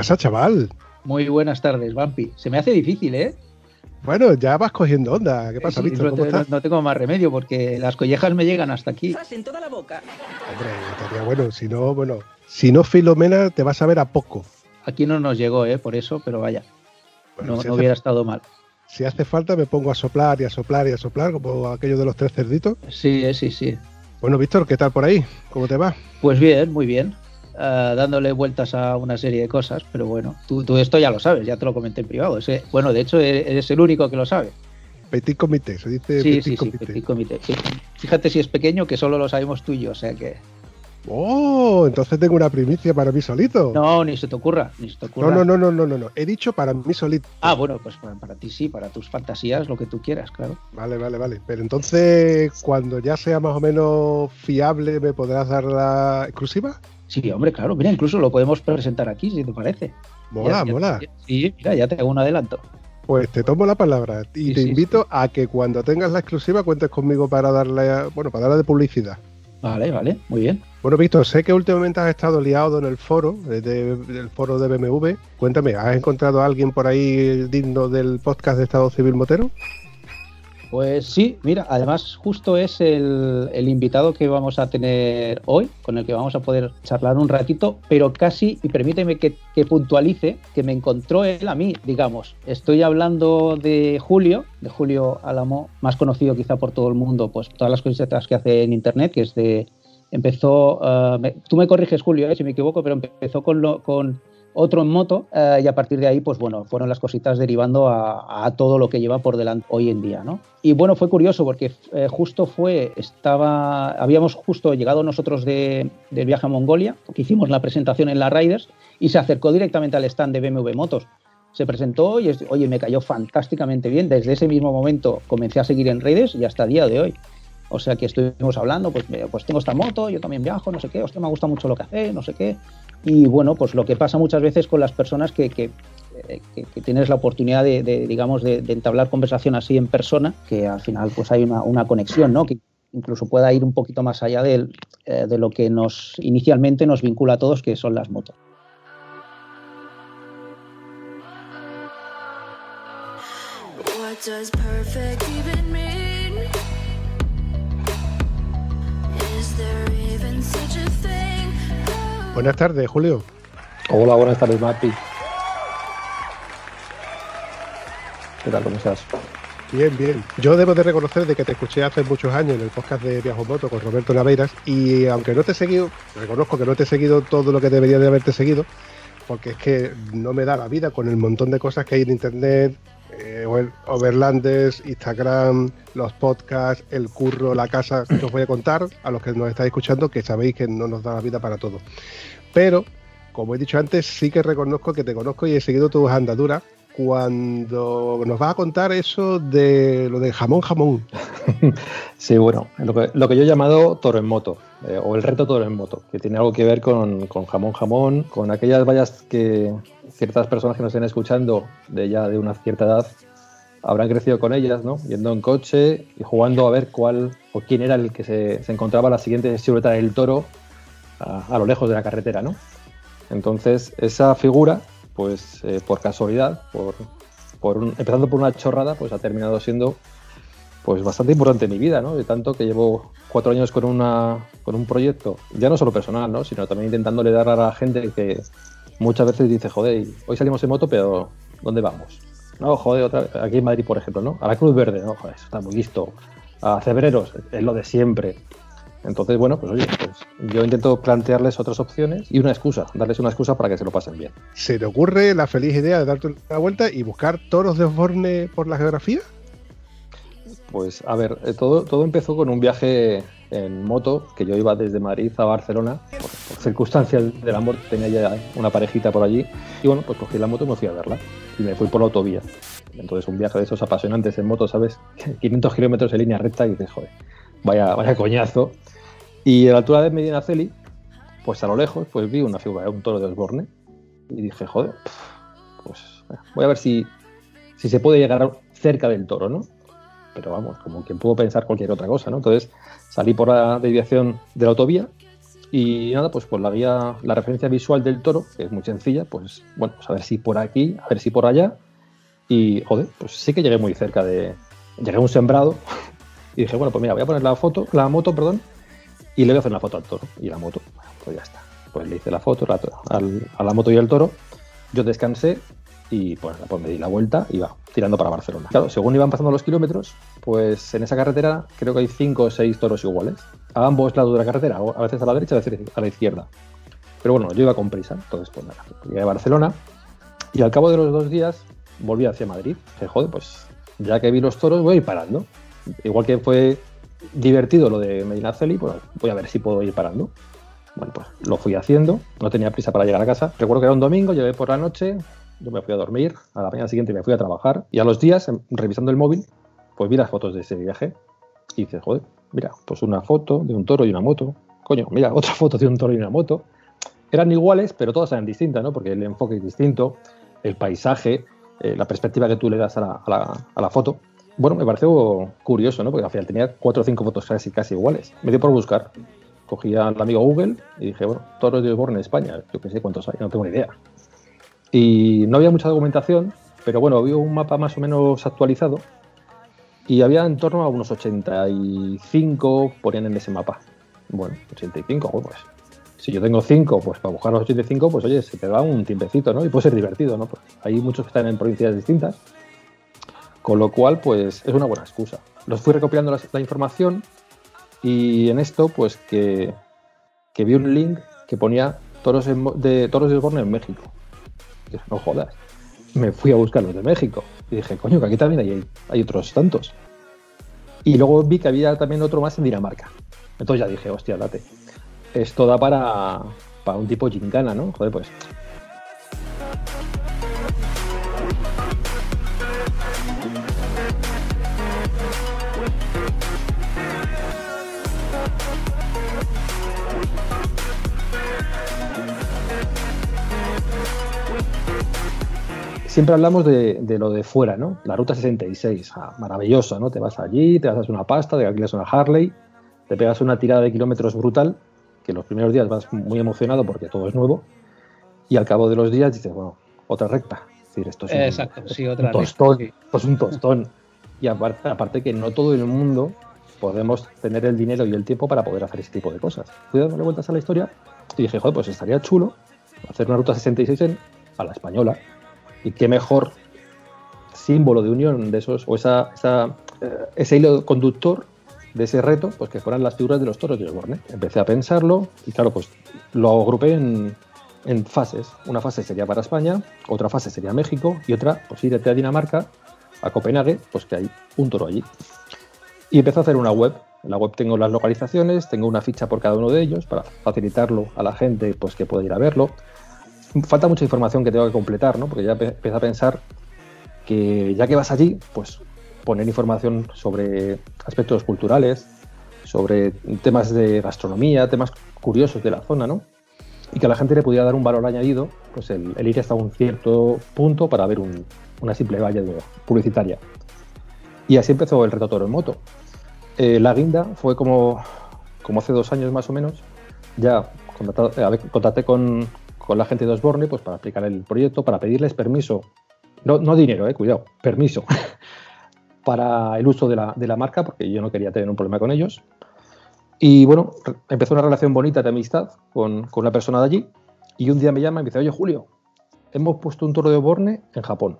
Pasa, chaval? Muy buenas tardes, Vampi. Se me hace difícil, ¿eh? Bueno, ya vas cogiendo onda. ¿Qué pasa, Sí, Víctor? no, ¿Cómo estás? no tengo más remedio porque las collejas me llegan hasta aquí. en toda la boca. Hombre, estaría bueno. Si no, bueno, si no Filomena, te vas a ver a poco. Aquí no nos llegó, ¿eh? Por eso, pero vaya, Bueno, no, si, no hace, hubiera estado mal. si hace falta, me pongo a soplar y a soplar y a soplar, como aquello de los tres cerditos. Sí, eh, sí, sí. Bueno, Víctor, ¿qué tal por ahí? ¿Cómo te va? Pues bien, muy bien. Ah, dándole vueltas a una serie de cosas, pero bueno, tú, tú esto ya lo sabes, ya te lo comenté en privado. Ese- bueno, de hecho, e- eres el único que lo sabe. Petit comité, se dice Sí, petit sí, sí, petit comité. Fíjate si es pequeño, que solo lo sabemos tú y yo, o sea que. Oh, entonces tengo una primicia para mí solito. No, ni se te ocurra, ni se te ocurra. no, no, no, no, no, no, no. He dicho para mí solito. Ah, bueno, pues para, para ti sí, para tus fantasías, lo que tú quieras, claro. Vale, vale, vale. Pero entonces, cuando ya sea más o menos fiable, ¿me podrás dar la exclusiva? Sí, hombre, claro, mira, incluso lo podemos presentar aquí, si te parece. Mola, Ya- mola. ya- sí, mira, ya te hago un adelanto. Pues te tomo la palabra y Sí, te sí, invito a que cuando tengas la exclusiva cuentes conmigo para darle, bueno, para darle de publicidad. Vale, vale, muy bien. Bueno, Víctor, sé que últimamente has estado liado en el foro, eh, de- del foro de BMW. Cuéntame, ¿has encontrado a alguien por ahí digno del podcast de Estado Civil Motero? Pues sí, mira, además justo es el, invitado que vamos a tener hoy, con el que vamos a poder charlar un ratito, pero casi, y permíteme que, que puntualice, que me encontró él a mí, digamos. Estoy hablando de Julio, de Julio Álamo, más conocido quizá por todo el mundo, pues todas las cositas que hace en Internet, que es de... Empezó, eh, me- tú me corriges Julio, eh, si me equivoco, pero empezó con, lo, con otro en moto eh, y a partir de ahí, pues bueno, fueron las cositas derivando a, todo lo que lleva por delante hoy en día, ¿no? Y bueno, fue curioso porque eh, justo fue, estaba, habíamos justo llegado nosotros de, del viaje a Mongolia, que hicimos la presentación en la Riders y se acercó directamente al stand de BMW Motos. Se presentó y, oye, me cayó fantásticamente bien. Desde ese mismo momento comencé a seguir en redes y hasta el día de hoy. O sea que estuvimos hablando, pues, pues tengo esta moto, yo también viajo, no sé qué, hostia, me gusta mucho lo que hace, no sé qué. Y bueno, pues lo que pasa muchas veces con las personas que, eh, tienes la oportunidad de, digamos, de, entablar conversación así en persona, que al final pues hay una, conexión, ¿no? Que incluso pueda ir un poquito más allá eh, de lo que nos inicialmente nos vincula a todos, que son las motos. What Buenas tardes, Julio. Hola, buenas tardes, Mapi. ¿Qué tal? ¿Cómo estás? Bien, bien. Yo debo de reconocer de que te escuché hace muchos años en el podcast de Viajo Moto con Roberto Naveiras y aunque no te he seguido, reconozco que no te he seguido todo lo que debería de haberte seguido, porque es que no me da la vida con el montón de cosas que hay en internet, eh, Over- Overlanders, Instagram, los podcasts, el curro, la casa, que os voy a contar a los que nos estáis escuchando que sabéis que no nos da la vida para todo. Pero, como he dicho antes, sí que reconozco que te conozco y he seguido tus andaduras cuando nos vas a contar eso de lo de jamón jamón. Sí, bueno, lo que, lo que yo he llamado toro en moto, eh, o el reto toro en moto, que tiene algo que ver con, con jamón jamón, con aquellas vallas que ciertas personas que nos estén escuchando de ya de una cierta edad habrán crecido con ellas, ¿no? Yendo en coche y jugando a ver cuál o quién era el que se, se encontraba la siguiente silueta del toro a, a lo lejos de la carretera, ¿no? Entonces, esa figura, pues eh, por casualidad, por, por un- empezando por una chorrada, pues ha terminado siendo pues bastante importante en mi vida, ¿no? De tanto que llevo cuatro años con una con un proyecto, ya no solo personal, ¿no? Sino también intentándole dar a la gente que muchas veces dice, joder, hoy salimos en moto, pero ¿dónde vamos? No, joder, otra vez, aquí en Madrid, por ejemplo, ¿no? A la Cruz Verde, ¿no? Joder, eso está muy listo. A Cebreros, es lo de siempre. Entonces, bueno, pues oye, pues yo intento plantearles otras opciones y una excusa, darles una excusa para que se lo pasen bien. ¿Se te ocurre la feliz idea de darte una vuelta y buscar toros de Osborne por la geografía? Pues a ver, eh, todo, todo empezó con un viaje en moto, que yo iba desde Madrid a Barcelona, por, por circunstancias del amor, tenía ya una parejita por allí, y bueno, pues cogí la moto y me fui a verla, y me fui por la autovía. Entonces un viaje de esos apasionantes en moto, ¿sabes? 500 kilómetros en línea recta y dices, joder, vaya, vaya coñazo. Y a la altura de Medinaceli, pues a lo lejos, pues vi una figura un toro de Osborne, y dije, joder, pues voy a ver si, si se puede llegar cerca del toro, ¿no? Pero vamos, como que puedo pensar cualquier otra cosa, ¿no? Entonces salí por la desviación de la autovía y nada, pues por la guía, la referencia visual del toro, que es muy sencilla, pues bueno, pues a ver si por aquí, a ver si por allá. Y joder, pues sí que llegué muy cerca de. Llegué a un sembrado y dije, bueno, pues mira, voy a poner la foto, la moto, perdón, y le voy a hacer una foto al toro. Y la moto, bueno, pues ya está. Pues le hice la foto a la moto y al toro. Yo descansé y pues, pues me di la vuelta y iba tirando para Barcelona. Claro, según iban pasando los kilómetros, pues en esa carretera creo que hay cinco o seis toros iguales, a ambos lados de la carretera, a veces a la derecha, a veces a la izquierda. Pero bueno, yo iba con prisa, entonces pues nada, llegué a Barcelona y al cabo de los dos días volví hacia Madrid. Dije, joder, pues ya que vi los toros voy a ir parando. Igual que fue divertido lo de Medinaceli, pues voy a ver si puedo ir parando. Bueno, pues lo fui haciendo, no tenía prisa para llegar a casa. Recuerdo que era un domingo, llegué por la noche, yo me fui a dormir, a la mañana siguiente me fui a trabajar y a los días, em, revisando el móvil, pues vi las fotos de ese viaje y dices, joder, mira, pues una foto de un toro y una moto. Coño, mira, otra foto de un toro y una moto. Eran iguales, pero todas eran distintas, ¿no? Porque el enfoque es distinto, el paisaje, eh, la perspectiva que tú le das a la, a la- a la foto. Bueno, me pareció curioso, ¿no? Porque al final tenía cuatro o cinco fotos casi, casi iguales. Me dio por buscar. Cogí al amigo Google y dije, bueno, toros de Osborne en España. Yo qué sé cuántos hay, no tengo ni idea. Y no había mucha documentación, pero bueno, había un mapa más o menos actualizado y había en torno a unos 85 ponían en ese mapa. Bueno, 85, bueno, pues si yo tengo 5, pues para buscar los 85, pues oye, se te da un tiempecito, ¿no? Y puede ser divertido, ¿no? Pues hay muchos que están en provincias distintas, con lo cual, pues es una buena excusa. Los fui recopilando la, información y en esto, pues que, que vi un link que ponía toros de toros de Osborne en México. Y dije, no jodas. Me fui a buscar los de México y dije, coño, que aquí también hay, hay otros tantos. Y luego vi que había también otro más en Dinamarca. Entonces ya dije, hostia, date. Esto da para, para un tipo gincana, ¿no? Joder, pues. Siempre hablamos de, de lo de fuera, ¿no? La ruta 66, ah, maravillosa, ¿no? Te vas allí, te hacer una pasta, te alquilas una Harley, te pegas una tirada de kilómetros brutal, que los primeros días vas muy emocionado porque todo es nuevo, y al cabo de los días dices, bueno, otra recta. Es decir, esto es un, Exacto, sí, otra un recta, tostón, sí. esto es un tostón. Y aparte, aparte que no todo el mundo podemos tener el dinero y el tiempo para poder hacer ese tipo de cosas. Fui dándole vueltas a la historia y dije, joder, pues estaría chulo hacer una ruta 66 en, a la española. Y qué mejor símbolo de unión de esos, o esa, eh, ese hilo conductor de ese reto, pues que fueran las figuras de los toros de Osborne. Empecé a pensarlo y claro, pues lo agrupé en, en fases. Una fase sería para España, otra fase sería México y otra, pues irte a Dinamarca, a Copenhague, pues que hay un toro allí. Y empecé a hacer una web. En la web tengo las localizaciones, tengo una ficha por cada uno de ellos para facilitarlo a la gente pues que pueda ir a verlo. Falta mucha información que tengo que completar, ¿no? Porque ya pe- empecé a pensar que ya que vas allí, pues poner información sobre aspectos culturales, sobre temas de gastronomía, temas curiosos de la zona, ¿no? Y que a la gente le pudiera dar un valor añadido, pues el, ir hasta un cierto punto para ver un- una simple valla publicitaria. Y así empezó el reto toro en moto. Eh, la guinda fue como, como hace dos años más o menos. Ya eh, contacté con, con la gente de Osborne pues, para explicar el proyecto, para pedirles permiso. No, no dinero, eh, cuidado, permiso. para el uso de la, de la marca, porque yo no quería tener un problema con ellos. Y bueno, empezó una relación bonita de amistad con, con una persona de allí. Y un día me llama y me dice, oye Julio, hemos puesto un toro de Osborne en Japón.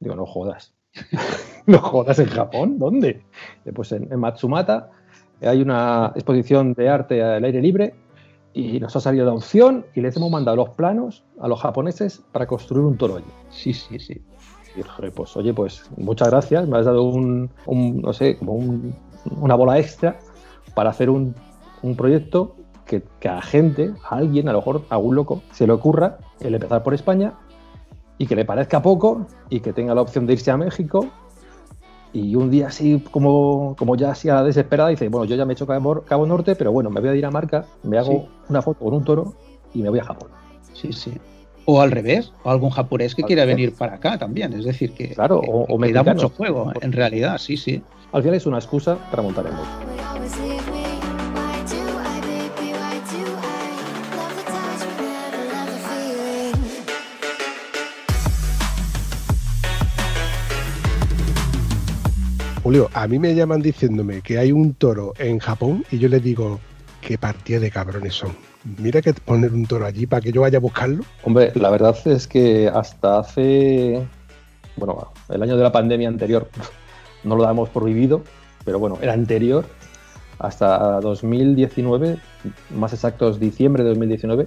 Digo, no jodas. no jodas, ¿en Japón? ¿Dónde? Pues en, en Matsumata, hay una exposición de arte al aire libre y nos ha salido la opción y les hemos mandado los planos a los japoneses para construir un toro allí. Sí, sí, sí. Y pues oye, pues muchas gracias, me has dado un, un, no sé, como un- una bola extra para hacer un, un proyecto que, que a gente, a alguien, a lo mejor a algún loco, se le ocurra el empezar por España y que le parezca poco y que tenga la opción de irse a México y un día así como, como ya así a la desesperada dice, bueno, yo ya me he hecho Cabo, Cabo Norte, pero bueno, me voy a ir a Marca, me hago Sí. una foto con un toro y me voy a Japón. Sí, sí. O al revés, o algún japonés que Al quiera revés. venir para acá también. Es decir, que, Claro, que- o- o que da mucho juego, en realidad, sí, sí. Al final es una excusa para montar moto. Julio, a mí me llaman diciéndome que hay un toro en Japón y yo les digo, qué partida de cabrones son. Mira que poner un toro allí para que yo vaya a buscarlo. Hombre, la verdad es que hasta hace, bueno, el año de la pandemia anterior no lo damos por vivido, pero bueno, era anterior, hasta 2019, más exactos diciembre de 2019,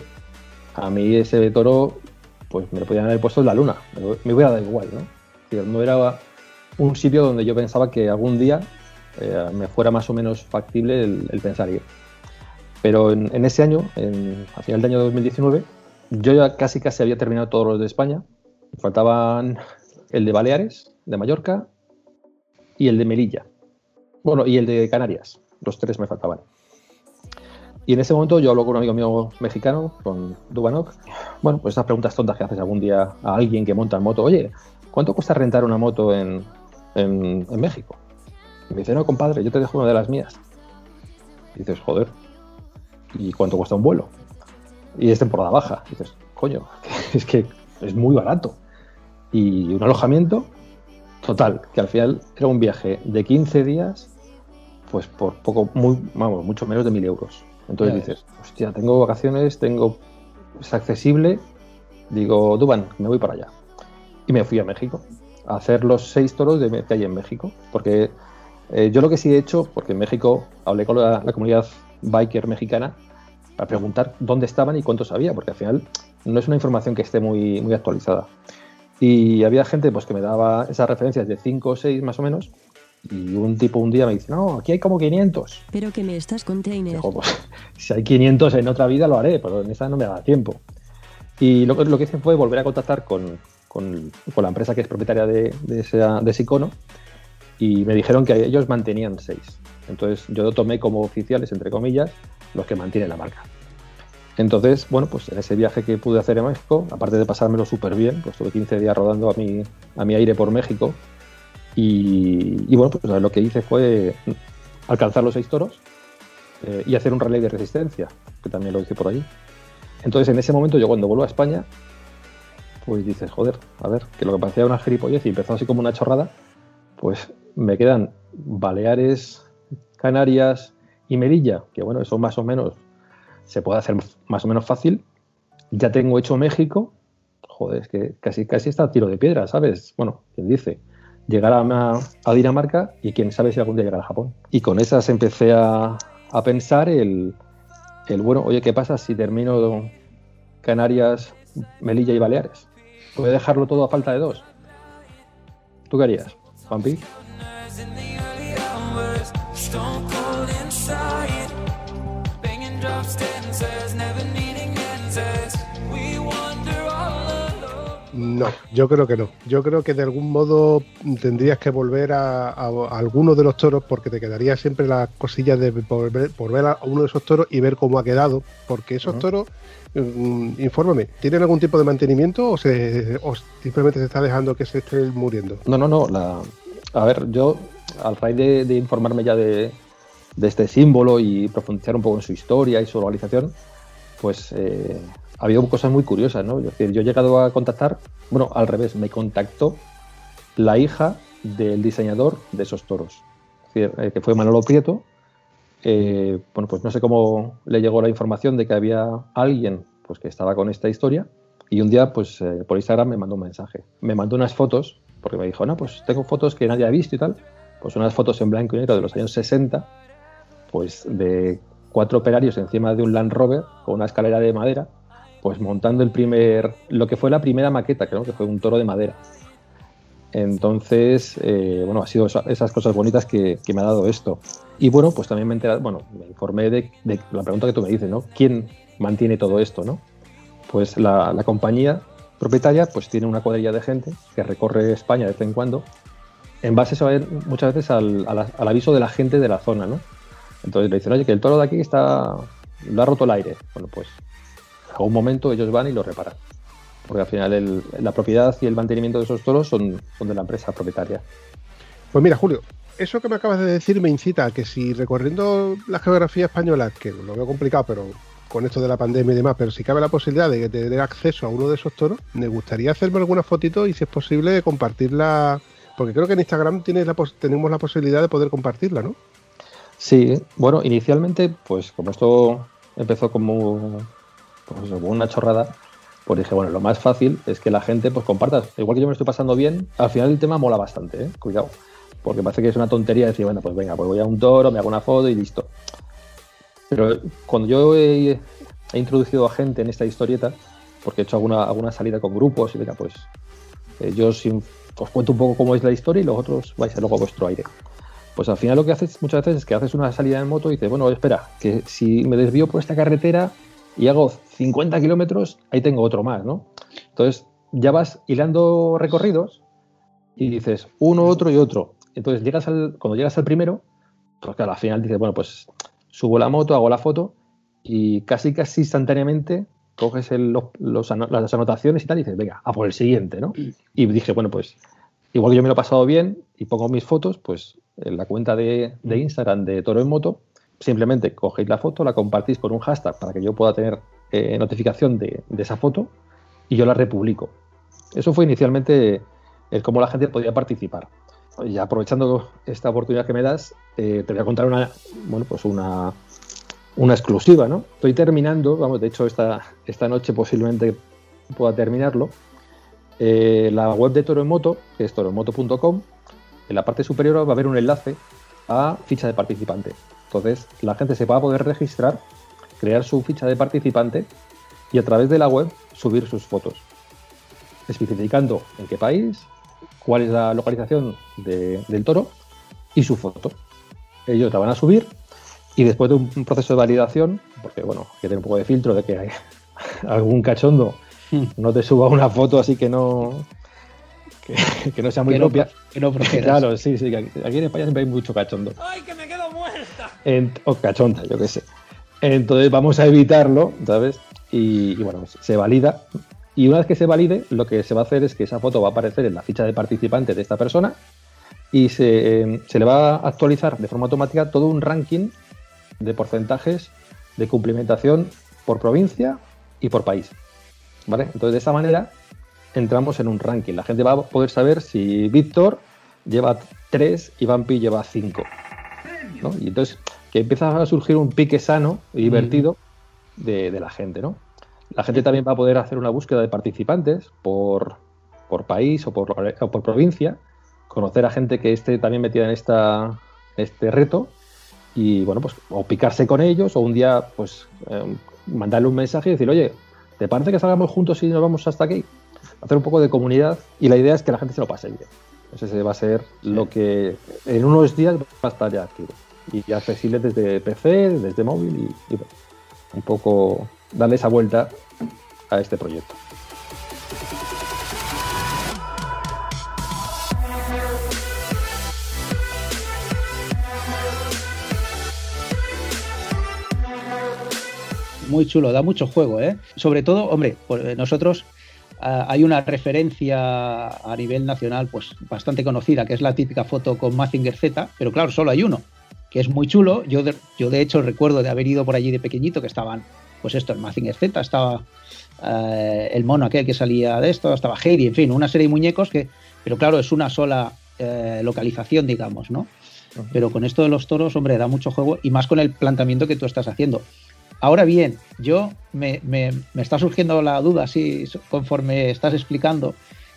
a mí ese toro, pues me lo podían haber puesto en la luna, me, hubiera dado igual, ¿no? No era un sitio donde yo pensaba que algún día eh, me fuera más o menos factible el, el pensar ir. Pero en, en ese año, en, a final del año 2019, yo ya casi casi había terminado todos los de España. Faltaban el de Baleares, de Mallorca y el de Melilla. Bueno, y el de Canarias. Los tres me faltaban. Y en ese momento yo hablo con un amigo mío mexicano, con Dubanok. Bueno, pues esas preguntas tontas que haces algún día a alguien que monta en moto. Oye, ¿cuánto cuesta rentar una moto en, en- en México? Y me dice, no, compadre, yo te dejo una de las mías. Y dices, joder, ¿y cuánto cuesta un vuelo? Y es temporada baja. Y dices, coño, es que es muy barato. Y un alojamiento, total, que al final era un viaje de 15 días, pues por poco, muy, vamos, mucho menos de mil euros. Entonces dices, hostia, tengo vacaciones, tengo, es accesible, digo, Duban, me voy para allá. Y me fui a México hacer los seis toros de, que hay en México, porque eh, yo lo que sí he hecho, porque en México hablé con la, la comunidad biker mexicana para preguntar dónde estaban y cuántos había, porque al final no es una información que esté muy, muy actualizada. Y había gente pues, que me daba esas referencias de 5 o 6 más o menos, y un tipo un día me dice, no, aquí hay como 500. Pero que me estás container. Digo, pues, si hay 500 en otra vida lo haré, pero en esa no me da tiempo. Y lo, lo que hice fue volver a contactar con, con- la empresa que es propietaria de, de, ese icono y me dijeron que ellos mantenían seis. Entonces yo tomé como oficiales, entre comillas, los que mantienen la marca. Entonces, bueno, pues en ese viaje que pude hacer en México, aparte de pasármelo súper bien, pues tuve 15 días rodando a mi, a mi aire por México. Y, y bueno, pues lo que hice fue alcanzar los seis toros eh, y hacer un relay de resistencia, que también lo hice por allí. Entonces, en ese momento, yo cuando vuelvo a España, pues dices, joder, a ver, que lo que parecía una gilipollez y empezó así como una chorrada, pues me quedan Baleares, Canarias y Melilla, que bueno, eso más o menos se puede hacer más o menos fácil. Ya tengo hecho México, joder, es que casi, casi está a tiro de piedra, ¿sabes? Bueno, quien dice, llegar a, a Dinamarca y quién sabe si algún día llegar a Japón. Y con esas empecé a, a pensar el, el, bueno, oye, ¿qué pasa si termino Canarias, Melilla y Baleares? ¿Puedo dejarlo todo a falta de dos? ¿Tú qué harías, Juanpi? No, yo creo que no. Yo creo que de algún modo tendrías que volver a, a- a alguno de los toros porque te quedaría siempre la cosilla de por ver, por ver a uno de esos toros y ver cómo ha quedado. Porque esos toros, mm, infórmame, ¿tienen algún tipo de mantenimiento o, se, o simplemente se está dejando que se estén muriendo? No, no, no. La... A ver, yo, al raíz de, de informarme ya de, de este símbolo y profundizar un poco en su historia y su localización, pues eh, ha habido cosas muy curiosas, ¿no? Es decir, yo he llegado a contactar, bueno, al revés, me contactó la hija del diseñador de esos toros, es decir, eh, que fue Manolo Prieto. Eh, bueno, pues no sé cómo le llegó la información de que había alguien pues, que estaba con esta historia y un día, pues eh, por Instagram me mandó un mensaje. Me mandó unas fotos, porque me dijo, no, pues tengo fotos que nadie ha visto y tal. Pues unas fotos en blanco y negro de los años 60, pues de cuatro operarios encima de un Land Rover con una escalera de madera, pues montando el primer, lo que fue la primera maqueta, creo que fue un toro de madera. Entonces, eh, bueno, ha sido esa- esas cosas bonitas que, que me ha dado esto. Y bueno, pues también me he enterado, bueno, me informé de, la pregunta que tú me dices, ¿no? ¿Quién mantiene todo esto, no? Pues la, compañía propietaria pues tiene una cuadrilla de gente que recorre España de vez en cuando en base a muchas veces al, a la- al aviso de la gente de la zona, ¿no? Entonces le dicen, oye, que el toro de aquí está, lo ha roto el aire. Bueno, pues a un momento ellos van y lo reparan. Porque al final el- la propiedad y el mantenimiento de esos toros son, son de la empresa propietaria. Pues mira, Julio, eso que me acabas de decir me incita a que si recorriendo la geografía española, que lo veo complicado, pero con esto de la pandemia y demás, pero si cabe la posibilidad de tener acceso a uno de esos toros, me gustaría hacerme alguna fotito y si es posible compartirla, porque creo que en Instagram tienes la pos- tenemos la posibilidad de poder compartirla, ¿no? Sí, bueno, inicialmente, pues como esto empezó como, pues, una chorrada, pues dije, bueno, lo más fácil es que la gente pues comparta. Igual que yo me estoy pasando bien, al final el tema mola bastante, ¿eh? cuidado. Porque parece que es una tontería decir, bueno, pues venga, pues voy a un toro, me hago una foto y listo. Pero cuando yo he, introducido a gente en esta historieta, porque he hecho alguna, alguna salida con grupos y venga, pues eh, yo os cuento un poco cómo es la historia y los otros vais a luego vuestro aire. Pues al final lo que haces muchas veces es que haces una salida en moto y dices, bueno, espera, que si me desvío por esta carretera y hago 50 kilómetros, ahí tengo otro más, ¿no? Entonces ya vas hilando recorridos y dices uno, otro y otro. Entonces llegas al, cuando llegas al primero, pues claro, al final dices, bueno, pues subo la moto, hago la foto y casi casi instantáneamente coges las anotaciones y tal y dices, venga, a por el siguiente, ¿no? Y dije, bueno, pues igual que yo me lo he pasado bien y pongo mis fotos, pues en la cuenta de, de Instagram de Toro en Moto, simplemente cogéis la foto, la compartís con un hashtag para que yo pueda tener eh, notificación de, esa foto y yo la republico. Eso fue inicialmente el cómo la gente podía participar. Y aprovechando esta oportunidad que me das, eh, te voy a contar una, bueno, pues una, una exclusiva, ¿no? Estoy terminando, vamos, de hecho esta, esta noche posiblemente pueda terminarlo. Eh, la web de Toro Moto, que es toroenmoto.com, en la parte superior va a haber un enlace a ficha de participante. Entonces, la gente se va a poder registrar, crear su ficha de participante y a través de la web subir sus fotos, especificando en qué país, cuál es la localización de- del toro y su foto. Ellos la van a subir y después de un proceso de validación, porque bueno, hay que tener un poco de filtro de que hay algún cachondo no te suba una foto así que no que, que no sea muy que, no, propia. que no. Claro, sí, sí, aquí en España siempre hay mucho cachondo. ¡Ay, que me quedo muerta! Ent- o cachonda, yo qué sé. Entonces vamos a evitarlo, ¿sabes? Y, bueno, se valida. Y una vez que se valide, lo que se va a hacer es que esa foto va a aparecer en la ficha de participante de esta persona y se, eh, se le va a actualizar de forma automática todo un ranking de porcentajes de cumplimentación por provincia y por país. ¿Vale? Entonces de esta manera entramos en un ranking. La gente va a poder saber si Víctor lleva 3 y Vampi lleva 5. ¿No? Y entonces que empieza a surgir un pique sano y divertido de, de la gente, ¿no? La gente también va a poder hacer una búsqueda de participantes por, por país o por, o por provincia, conocer a gente que esté también metida en esta, este reto y, bueno, pues o picarse con ellos o un día, pues, eh, mandarle un mensaje y decir, oye, ¿te parece que salgamos juntos y nos vamos hasta aquí? Hacer un poco de comunidad y la idea es que la gente se lo pase bien. Ese va a ser lo que en unos días va a estar ya activo y accesible desde PC, desde móvil y, un poco darle esa vuelta a este proyecto. Muy chulo, da mucho juego, ¿eh? Sobre todo, hombre, eh, nosotros ah, hay una referencia a nivel nacional pues bastante conocida, que es la típica foto con Mazinger Z, pero claro, solo hay uno, que es muy chulo. Yo de, yo de hecho recuerdo de haber ido por allí de pequeñito, que estaban, pues esto, el Mazinger Z, estaba eh, el mono aquel que salía de esto, estaba Heidi, en fin, una serie de muñecos que, pero claro, es una sola eh, localización, digamos, ¿no? Pero con esto de los toros, hombre, da mucho juego y más con el planteamiento que tú estás haciendo. Ahora bien, yo me, me- me está surgiendo la duda, así conforme estás explicando,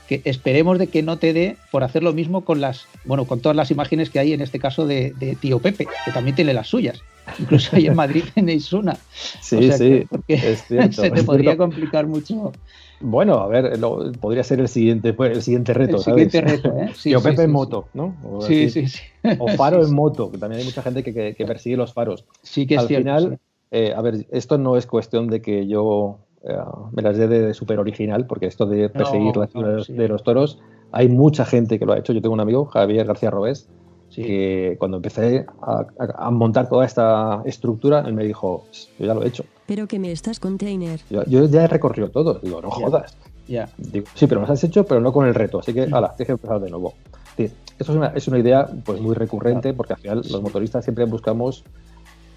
que esperemos de que no te dé por hacer lo mismo con las, bueno, con todas las imágenes que hay en este caso de, de Tío Pepe, que también tiene las suyas. Incluso ahí en Madrid tenéis una. Sí, O sea sí, que- porque es cierto. se te es podría cierto. complicar mucho Bueno, a ver, lo- podría ser el siguiente, pues, el siguiente reto, el ¿sabes? siguiente reto, ¿eh? Sí, Tío sí, Pepe sí, en moto, ¿no? O, Sí, sí, sí. o faro en moto, que también hay mucha gente que, que- que persigue los faros. Sí que es Al cierto. final, sí. eh, a ver, esto no es cuestión de que yo eh, me las dé de súper original, porque esto de perseguir No, las figuras no, sí. de los toros, hay mucha gente que lo ha hecho. Yo tengo un amigo, Javier García Robés, Sí. que cuando empecé a, a- a montar toda esta estructura, él me dijo, yo ya lo he hecho. Pero que me estás container. Yo, yo ya he recorrido todo. Digo, no Ya. jodas. Ya. Digo, sí, pero lo has hecho, pero no con el reto. Así que, ala, tienes que empezar de nuevo. Sí, esto es una, es una idea pues muy recurrente porque al final los motoristas siempre buscamos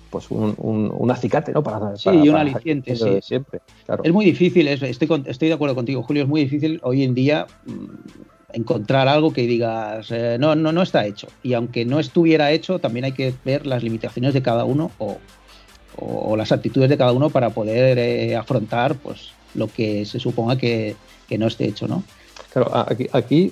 pues un, un, un acicate, ¿no? Para, Sí, para- y un para aliciente, de sí. Siempre, claro. Es muy difícil, es- estoy, con- estoy de acuerdo contigo, Julio, es muy difícil hoy en día mm, encontrar algo que digas, eh, no, no, no está hecho. Y aunque no estuviera hecho, también hay que ver las limitaciones de cada uno o, o- o las actitudes de cada uno para poder eh, afrontar pues, lo que se suponga que, que no esté hecho, ¿no? Claro, aquí,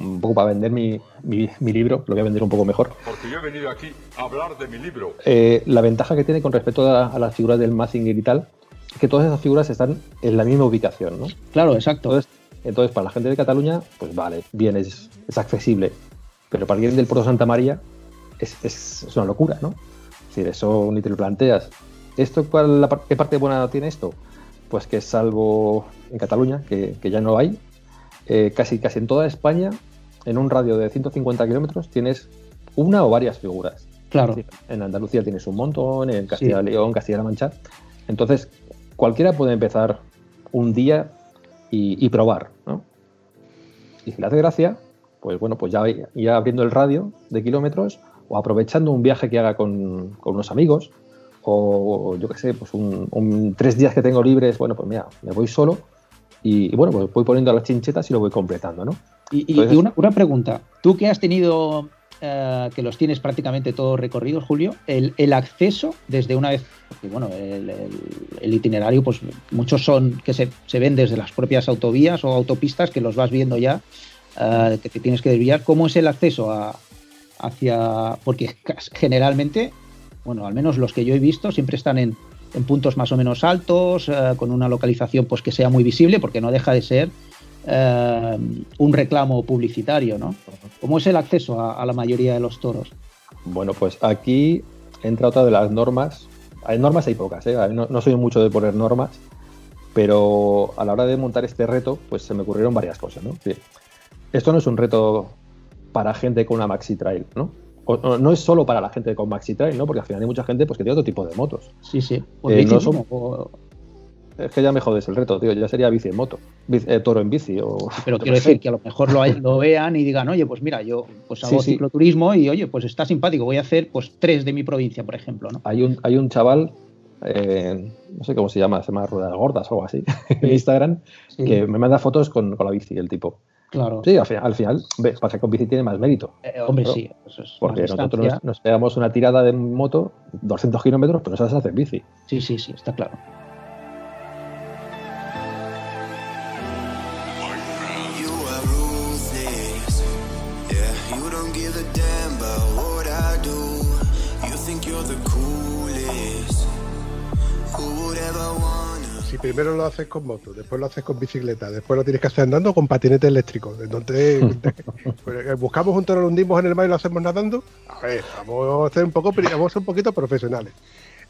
un poco para vender mi, mi- mi libro, lo voy a vender un poco mejor. Porque yo he venido aquí a hablar de mi libro. Eh, la ventaja que tiene con respecto a, a las figuras del Mazinger y tal, es que todas esas figuras están en la misma ubicación, ¿no? Claro, exacto. Entonces, entonces, para la gente de Cataluña, pues vale, bien, es, es accesible. Pero para alguien del Puerto Santa María es, es- es una locura, ¿no? Es decir, eso ni te lo planteas. ¿Esto cuál, la ¿Qué parte buena tiene esto? Pues que salvo en Cataluña, que, que ya no hay, eh, casi, casi en toda España, en un radio de 150 kilómetros, tienes una o varias figuras. claro. Decir, En Andalucía tienes un montón, en Castilla y León, Castilla-La Mancha. Entonces, cualquiera puede empezar un día y, y probar, ¿no? Y si le hace gracia, pues bueno, pues ya, ya abriendo el radio de kilómetros o aprovechando un viaje que haga con, con unos amigos o yo qué sé, pues un, un tres días que tengo libres, bueno, pues mira, me voy solo y, y bueno, pues voy poniendo las chinchetas y lo voy completando, ¿no? Y, Entonces- y una, una pregunta, tú que has tenido, eh, que los tienes prácticamente todos recorridos, Julio, el, el acceso desde una vez, porque bueno, el, el- el itinerario, pues muchos son que se, se ven desde las propias autovías o autopistas que los vas viendo ya, eh, que te tienes que desviar, ¿cómo es el acceso a, hacia, porque generalmente, bueno, al menos los que yo he visto, siempre están en, en puntos más o menos altos, eh, con una localización pues que sea muy visible, porque no deja de ser eh, un reclamo publicitario, ¿no? ¿Cómo es el acceso a, a la mayoría de los toros? Bueno, pues aquí entra otra de las normas. Hay normas, hay pocas, ¿eh? no, no soy mucho de poner normas, pero a la hora de montar este reto, pues se me ocurrieron varias cosas, ¿no? Esto no es un reto para gente con una maxi trail, ¿no? O- no es solo para la gente con maxi trail, ¿no? Porque al final hay mucha gente pues, que tiene otro tipo de motos. Sí, sí. O Eh, no ¿no? son- O- Es que ya me jodes el reto, tío. Ya sería bici en moto, bici- eh, toro en bici o. pero quiero decir que a lo mejor lo, lo vean y digan, oye, pues mira, yo pues hago Sí, sí. cicloturismo y oye, pues está simpático, voy a hacer pues tres de mi provincia, por ejemplo, ¿no? Hay un, hay un chaval, eh, no sé cómo se llama, se llama Ruedas Gordas o algo así, en Instagram, Sí, que me manda fotos con, con la bici, el tipo. claro. Sí, al final, al final pasa que con bici tiene más mérito. Eh, hombre, sí. eso es Porque nosotros nos, nos pegamos una tirada de moto, 200 kilómetros, pero no sabes hacer bici. Sí, sí, sí, está claro. A damn about what I do. You think you're the coolest. Who would ever wanna? Si primero lo haces con moto, después lo haces con bicicleta, después lo tienes que hacer andando con patinete eléctrico. Entonces, eh, buscamos un toro, lo hundimos en el mar y lo hacemos nadando. A ver, vamos a ser un poco, vamos a ser un poquito profesionales.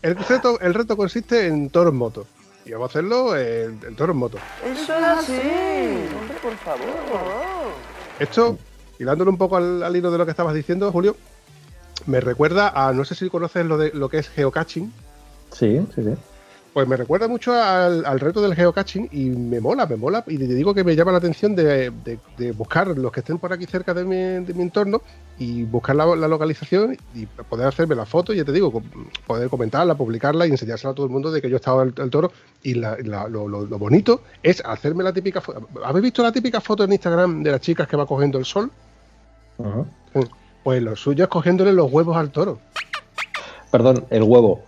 El reto, el reto consiste en toro en moto. Y vamos a hacerlo en, en toro en moto. Eso es así. Hombre, por favor. Esto, hilándolo un poco al, al hilo de lo que estabas diciendo, Julio, me recuerda a, no sé si conoces lo, de, lo que es geocaching. Sí, sí, sí. Pues me recuerda mucho al, al reto del geocaching y me mola, me mola. Y te digo que me llama la atención de, de- de buscar los que estén por aquí cerca de mi, de mi entorno y buscar la, la localización y poder hacerme la foto, ya te digo, poder comentarla, publicarla y enseñársela a todo el mundo de que yo he estado al, al toro. Y la- la- lo, lo- lo bonito es hacerme la típica foto. ¿Habéis visto la típica foto en Instagram de las chicas que va cogiendo el sol? Ujú. Pues lo suyo es cogiéndole los huevos al toro. Perdón, el huevo.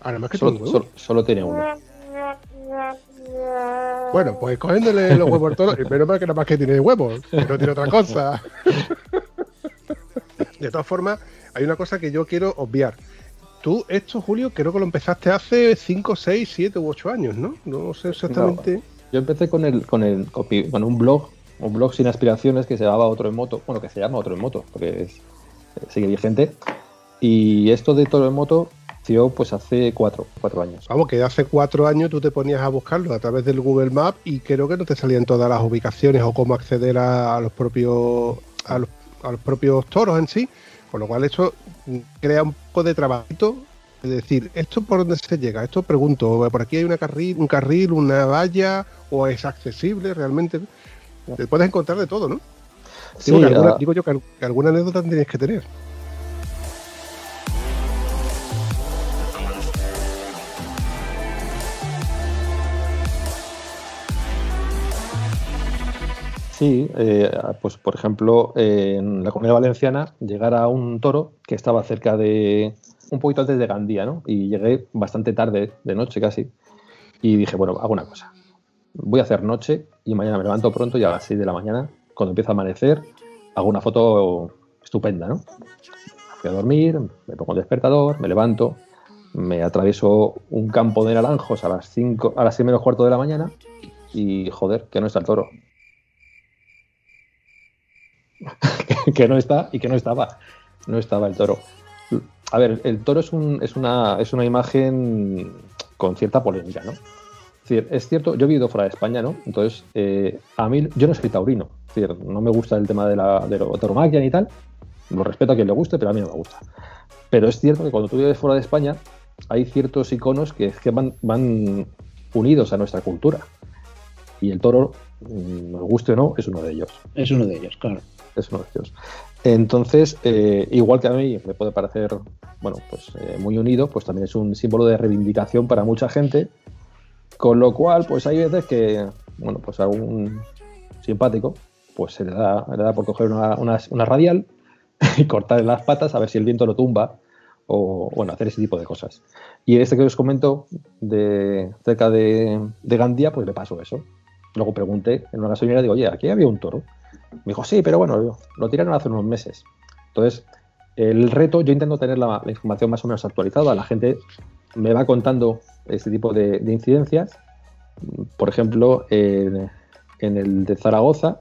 Ahora más que Solo, un huevo. solo- solo tiene uno. Bueno, pues cogiéndole los huevos al toro, y menos mal que nada más que tiene huevos, que no tiene otra cosa. De todas formas, hay una cosa que yo quiero obviar. Tú, esto, Julio, creo que lo empezaste hace 5, 6, 7 u 8 años, ¿no? No sé exactamente. Yo empecé con el, con el con un blog, un blog sin aspiraciones que se llamaba Otro en Moto, bueno, que se llama Otro en Moto, porque es, eh, sigue vigente. Y esto de Toro en Moto nació pues hace cuatro, cuatro años. Vamos, que hace cuatro años tú te ponías a buscarlo a través del Google Maps y creo que no te salían todas las ubicaciones o cómo acceder a, a los propios a los, a los propios toros en sí. Con lo cual eso mm, crea un poco de trabajito. Es decir, ¿esto por dónde se llega? Esto pregunto, ¿por aquí hay una carril, un carril, una valla o es accesible realmente? Te puedes encontrar de todo, ¿no? Sí, digo, que alguna- ah, digo yo que, que alguna anécdota tienes que tener. Sí, eh, pues por ejemplo, eh, en la comunidad valenciana, llegar a un toro que estaba cerca de, un poquito antes de Gandía, ¿no? Y llegué bastante tarde, de noche casi, y dije, bueno, hago una cosa, voy a hacer noche y mañana me levanto pronto y a las 6 de la mañana, cuando empieza a amanecer, hago una foto estupenda, ¿no? Fui a dormir, me pongo el despertador, me levanto, me atravieso un campo de naranjos a las 5, a las 6 menos cuarto de la mañana y joder, que no está el toro. que no está y que no estaba. No estaba el toro. A ver, el toro es, un, es, una, es una imagen con cierta polémica, ¿no? Es, decir, es cierto, yo he vivido fuera de España, ¿no? Entonces, eh, a mí, yo no soy taurino. Es decir, no me gusta el tema de la, de la tauromaquia ni tal. Lo respeto a quien le guste, pero a mí no me gusta. Pero es cierto que cuando tú vives fuera de España, hay ciertos iconos que, que van, van unidos a nuestra cultura. Y el toro, mm, nos guste o no, es uno de ellos Es uno de ellos, claro. es uno de ellos. Entonces, eh, igual que a mí me puede parecer, bueno, pues eh, muy unido, pues también es un símbolo de reivindicación para mucha gente, con lo cual, pues hay veces que, bueno, pues a un simpático, pues se le da, le da por coger una, radial y cortarle las patas a ver si el viento lo tumba o, bueno, hacer ese tipo de cosas. Y este que os comento, de cerca de, de Gandía, pues le pasó eso. Luego pregunté en una gasolinera, digo, oye, aquí había un toro. Me dijo, sí, pero bueno, lo tiraron hace unos meses. Entonces, el reto, yo intento tener la, la información más o menos actualizada. La gente me va contando este tipo de, de incidencias. Por ejemplo, en, en el de Zaragoza,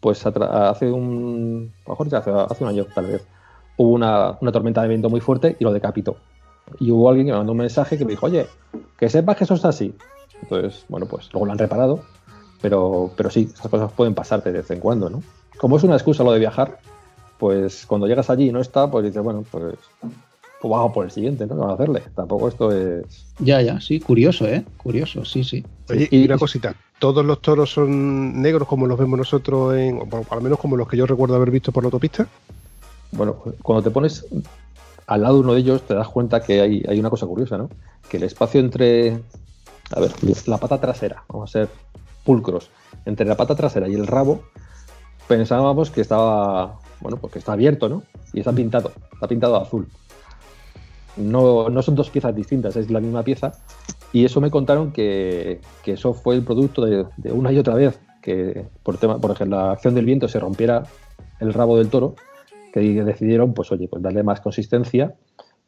pues hace un, mejor ya hace, hace un año tal vez, hubo una, una tormenta de viento muy fuerte y lo decapitó. Y hubo alguien que me mandó un mensaje que me dijo, oye, que sepas que eso está así. Entonces, bueno, pues luego lo han reparado, pero, pero sí, esas cosas pueden pasarte de vez en cuando, ¿no? Como es una excusa lo de viajar, pues cuando llegas allí y no está, pues dices, bueno, pues, pues bajo por el siguiente, ¿no? ¿Qué vamos a hacerle? Tampoco esto es... Ya, ya, sí, curioso, ¿eh? Curioso, sí, sí. Oye, y una cosita, ¿todos los toros son negros como los vemos nosotros, en, o por- al menos como los que yo recuerdo haber visto por la autopista? Bueno, cuando te pones al lado de uno de ellos, te das cuenta que hay, hay una cosa curiosa, ¿no? Que el espacio entre, a ver, la pata trasera, vamos a ser pulcros, entre la pata trasera y el rabo, pensábamos que estaba, bueno, pues que está abierto, ¿no? Y está pintado, está pintado azul. No, no son dos piezas distintas, es la misma pieza. Y eso me contaron que, que eso fue el producto de, de una y otra vez que por tema, por ejemplo, la acción del viento se rompiera el rabo del toro, que decidieron, pues oye, pues darle más consistencia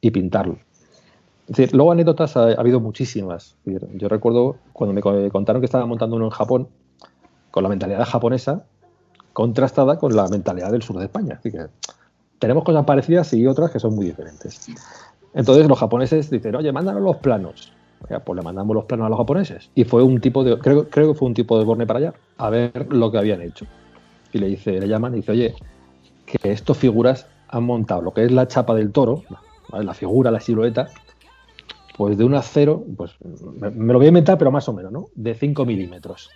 y pintarlo. Es decir, luego anécdotas ha, ha habido muchísimas. Yo recuerdo cuando me co- contaron que estaba montando uno en Japón, con la mentalidad japonesa contrastada con la mentalidad del sur de España. Así que tenemos cosas parecidas y otras que son muy diferentes. Entonces los japoneses dicen, oye, mándanos los planos. Pues le mandamos los planos a los japoneses. Y fue un tipo de, creo, creo que fue un tipo de borne para allá, a ver lo que habían hecho. Y le dice, le llaman y dice, oye, que estos figuras han montado lo que es la chapa del toro, la figura, la silueta, pues de un acero, pues me, lo voy a inventar, pero más o menos, ¿no? De 5 milímetros.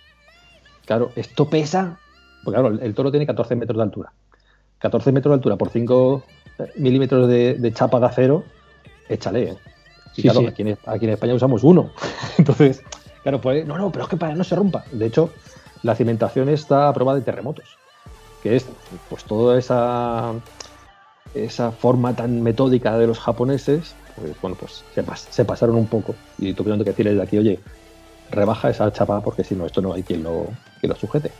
Claro, esto pesa, porque claro, el, toro tiene 14 metros de altura. 14 metros de altura por 5 milímetros de chapa de acero, échale, ¿eh? Y Sí, claro, sí. Aquí, en, aquí en España usamos uno. Entonces, claro, pues, no, no, pero es que para no se rompa. De hecho, la cimentación está a prueba de terremotos, que es pues toda esa, esa forma tan metódica de los japoneses, pues bueno, pues se, pas- se pasaron un poco. Y tuvieron que decirles de aquí, oye, rebaja esa chapa porque si no, esto no hay quien lo, quien lo sujete.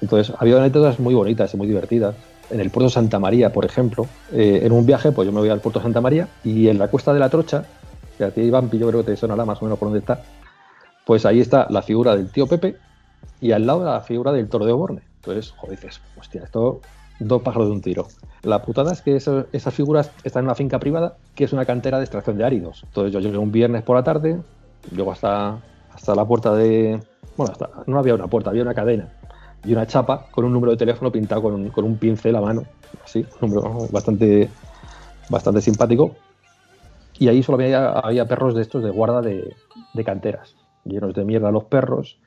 Entonces, ha habido anécdotas muy bonitas y muy divertidas. En el puerto Santa María, por ejemplo, eh, en un viaje, pues yo me voy al puerto Santa María y en la cuesta de la Trocha, que a ti Iván, yo creo que te sonará más o menos por dónde está, pues ahí está la figura del tío Pepe y al lado la figura del toro de Oborne. Entonces, joder, dices, hostia, esto dos pájaros de un tiro. La putada es que esas figuras están en una finca privada que es una cantera de extracción de áridos. Entonces yo llegué un viernes por la tarde, llego hasta, hasta la puerta de... Bueno, no había una puerta, había una cadena y una chapa con un número de teléfono pintado con con un pincel a mano. Así, un número bastante, bastante simpático. Y ahí solo había, perros de estos de guarda de, de canteras, llenos de mierda los perros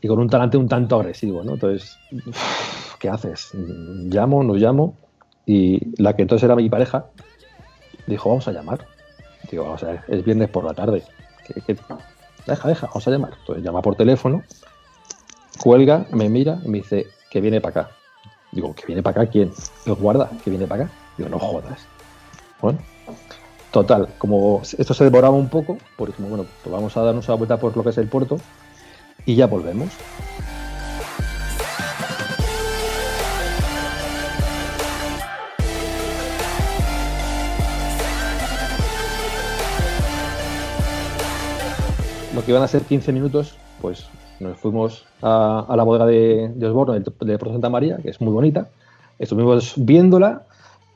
y con un talante un tanto agresivo, ¿no? Entonces, ¿qué haces? Llamo, no llamo y la que entonces era mi pareja dijo, vamos a llamar. Digo, vamos a ver, es viernes por la tarde. ¿Qué- qué- Deja, deja, vamos a llamar. Entonces llama por teléfono, cuelga, me mira y me dice que viene para acá. Digo, ¿que viene para acá quién? Digo, guarda, que viene para acá. Digo, no jodas. Bueno, total, como esto se devoraba un poco, dijimos, bueno, pues vamos a darnos una vuelta por lo que es el puerto y ya volvemos. Lo que iban a ser 15 minutos, pues nos fuimos a, a la bodega de, de Osborne, de Pro Santa María, que es muy bonita. Estuvimos viéndola,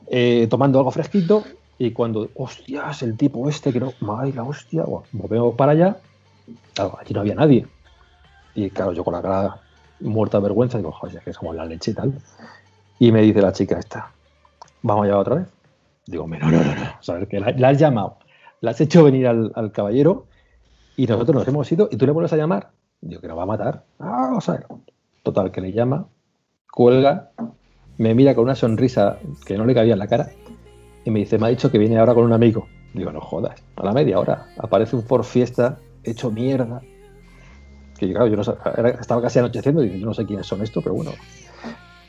eh, tomando algo fresquito, y cuando, hostias, el tipo este que no, madre la hostia, bueno, volvemos para allá, claro, allí no había nadie. Y claro, yo con la cara muerta de vergüenza, digo, joder, que somos la leche y tal. Y me dice la chica esta, ¿vamos a llevar otra vez? Digo, "Hombre, no, no, no, no. Sea, que la, la has llamado, la has hecho venir al, al caballero y nosotros nos hemos ido y tú le vuelves a llamar. Digo, que nos va a matar. Ah, vamos a. Total, que le llama, cuelga, me mira con una sonrisa que no le cabía en la cara y me dice, me ha dicho que viene ahora con un amigo. Digo, no jodas. A la media hora aparece un Ford Fiesta hecho mierda. Que claro, yo no sab- era- estaba casi anocheciendo y yo no sé quiénes son estos, pero bueno.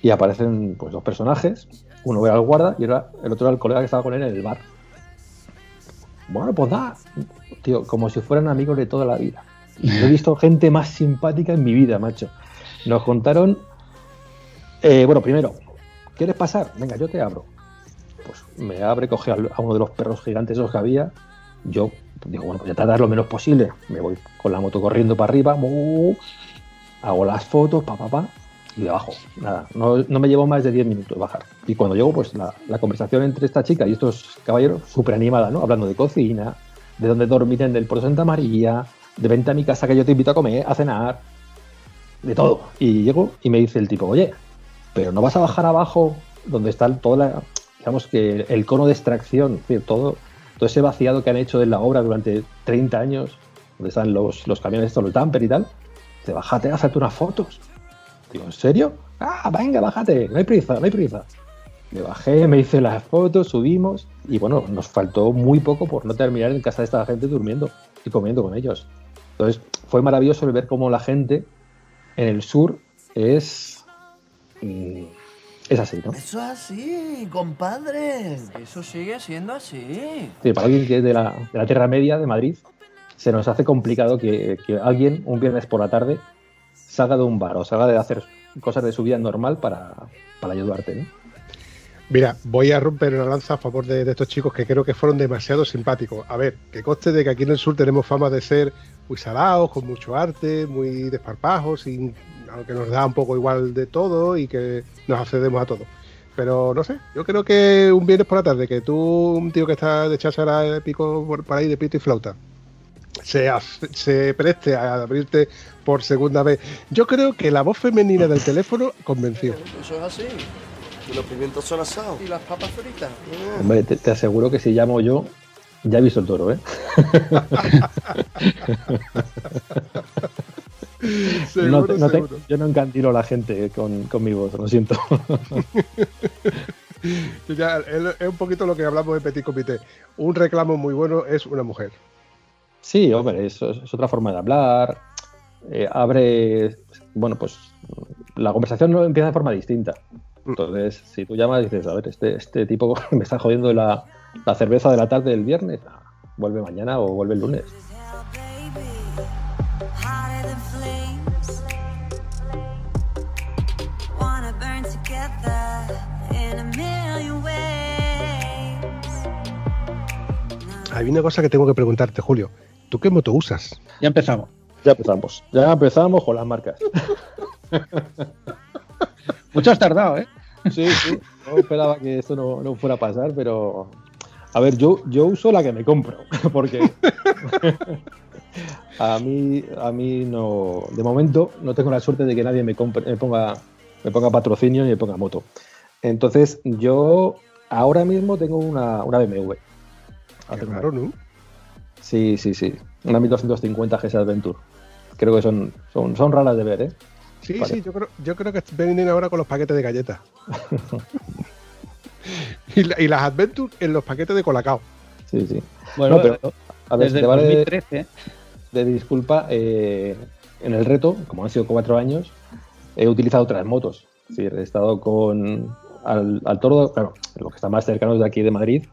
Y aparecen pues dos personajes. Uno era el guarda y era, el otro era el colega que estaba con él en el bar. Bueno, pues nada. Tío, como si fueran amigos de toda la vida. He visto gente más simpática en mi vida, macho. Nos contaron. eh, bueno, primero, ¿quieres pasar? Venga, yo te abro. Pues me abre, coge a uno de los perros gigantes esos que había. Yo digo, bueno, pues ya tardar lo menos posible. Me voy con la moto corriendo para arriba. Hago las fotos, pa, pa, pa. Y de abajo. Nada, no, me llevó más de 10 minutos bajar. Y cuando llego, pues la, la conversación entre esta chica y estos caballeros, súper animada, ¿no? Hablando de cocina, de dónde dormir en el Puerto Santa María, de vente a mi casa que yo te invito a comer, a cenar, de todo. Y llego y me dice el tipo, oye, pero no vas a bajar abajo donde está toda la, digamos que el cono de extracción, todo, todo ese vaciado que han hecho de la obra durante 30 años, donde están los, los camiones estos, los dumper y tal, te bájate a hacerte unas fotos. Digo, ¿en serio? Ah, venga, bájate, no hay prisa, no hay prisa. Me bajé, me hice las fotos, subimos y bueno, nos faltó muy poco por no terminar en casa de esta gente durmiendo y comiendo con ellos. Entonces fue maravilloso el ver cómo la gente en el sur es, mm, es así, ¿no? Eso es así, compadre. Eso sigue siendo así. Sí, para alguien que es de la, de la Tierra Media, de Madrid, se nos hace complicado que, que alguien un viernes por la tarde salga de un bar o salga de hacer cosas de su vida normal para, para ayudarte, ¿no? Mira, voy a romper una lanza a favor de, estos chicos que creo que fueron demasiado simpáticos. A ver, que conste de que aquí en el sur tenemos fama de ser muy salados, con mucho arte, muy desparpajos, y aunque nos da un poco igual de todo y que nos accedemos a todo. Pero no sé, yo creo que un viernes por la tarde, que tú, un tío que está de cháchara de pico por, ahí de pito y flauta, se, se preste a abrirte por segunda vez. Yo creo que la voz femenina del teléfono convenció. Eso es así. Y los pimientos son asados. Y las papas fritas. Hombre, te, te aseguro que si llamo yo, ya he visto el toro, ¿eh? no, Seguro, te- no te- seguro. yo no encantilo a la gente con, con mi voz, lo siento. Ya, es es un poquito lo que hablamos de Petit Comité. Un reclamo muy bueno es una mujer. Sí, hombre, es otra forma de hablar. eh, abre, bueno, pues la conversación no empieza de forma distinta. Entonces, si tú llamas y dices, a ver, este, este tipo me está jodiendo la, la cerveza de la tarde del viernes, ah, vuelve mañana o vuelve el lunes. Hay una cosa que tengo que preguntarte, Julio. ¿Tú qué moto usas? Ya empezamos. Ya empezamos. Ya empezamos con las marcas. Mucho has tardado, ¿eh? Sí, sí. No esperaba que esto no, no fuera a pasar, pero. A ver, yo, yo uso la que me compro, porque a mí, a mí no, de momento no tengo la suerte de que nadie me, compre, me ponga, me ponga patrocinio ni me ponga moto. Entonces, yo ahora mismo tengo una, una BMW. Qué raro, ¿no? Sí, sí, sí. Una 1250 GS Adventure. Creo que son, son, son raras de ver, ¿eh? Sí, Vale. sí, yo creo, yo creo que vienen ahora con los paquetes de galletas. y, la- y las Adventure en los paquetes de Colacao. Sí, sí. Bueno, No, pero, a ver, desde te el vale 2013. de disculpa, eh, en el reto, como han sido cuatro años, he utilizado otras motos. Es decir, he estado con al, al toro, claro, lo que está más cercano de aquí de Madrid.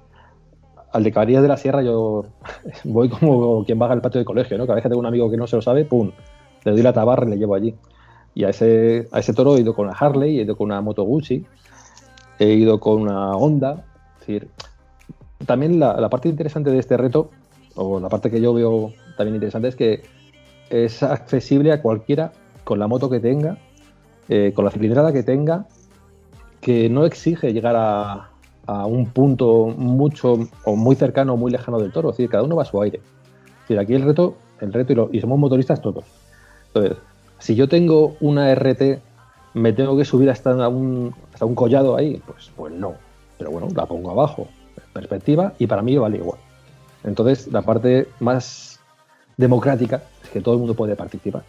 Al de Caballerías de la Sierra yo voy como quien baja el patio de colegio, ¿no? Cada vez que tengo un amigo que no se lo sabe, ¡pum! Le doy la tabarra y le llevo allí. Y a ese, a ese toro he ido con una Harley, he ido con una Moto Gucci, he ido con una Honda. Es decir, también la, parte interesante de este reto, o la parte que yo veo también interesante, es que es accesible a cualquiera con la moto que tenga, eh, con la cilindrada que tenga, que no exige llegar a, a un punto mucho o muy cercano o muy lejano del toro. Es decir, cada uno va a su aire. Decir, aquí el reto, el reto y, lo- y somos motoristas todos. Entonces, si yo tengo una RT, me tengo que subir hasta un, hasta un collado ahí, pues, pues no. Pero bueno, la pongo abajo, perspectiva, y para mí vale igual. Entonces, la parte más democrática es que todo el mundo puede participar.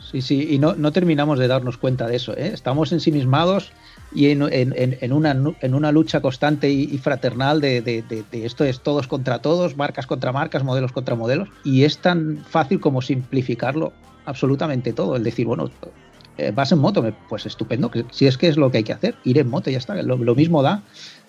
Sí, sí, y no, no terminamos de darnos cuenta de eso. ¿eh? Estamos ensimismados y en, en- una, en una lucha constante y, y fraternal de, de- de- de esto es todos contra todos, marcas contra marcas, modelos contra modelos. Y es tan fácil como simplificarlo absolutamente todo. El decir, bueno, eh, vas en moto, pues estupendo, que- si es que es lo que hay que hacer, ir en moto, ya está. Lo, mismo da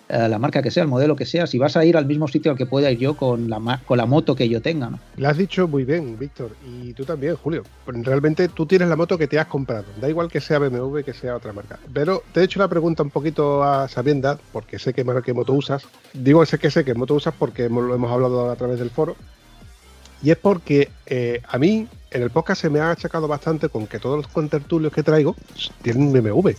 eh, la marca que sea, el modelo que sea. Si vas a ir al mismo sitio al que pueda ir yo con la, con la moto que yo tenga, ¿no? Lo has dicho muy bien, Víctor. Y tú también, Julio. Realmente tú tienes la moto que te has comprado. Da igual que sea BMW que sea otra marca. Pero te he hecho la pregunta un poquito a sabiendas, porque sé que, qué moto usas. Digo sé que sé qué moto usas porque lo hemos hablado a través del foro. Y es porque eh, a mí en el podcast se me ha achacado bastante con que todos los contertulios que traigo tienen BMW.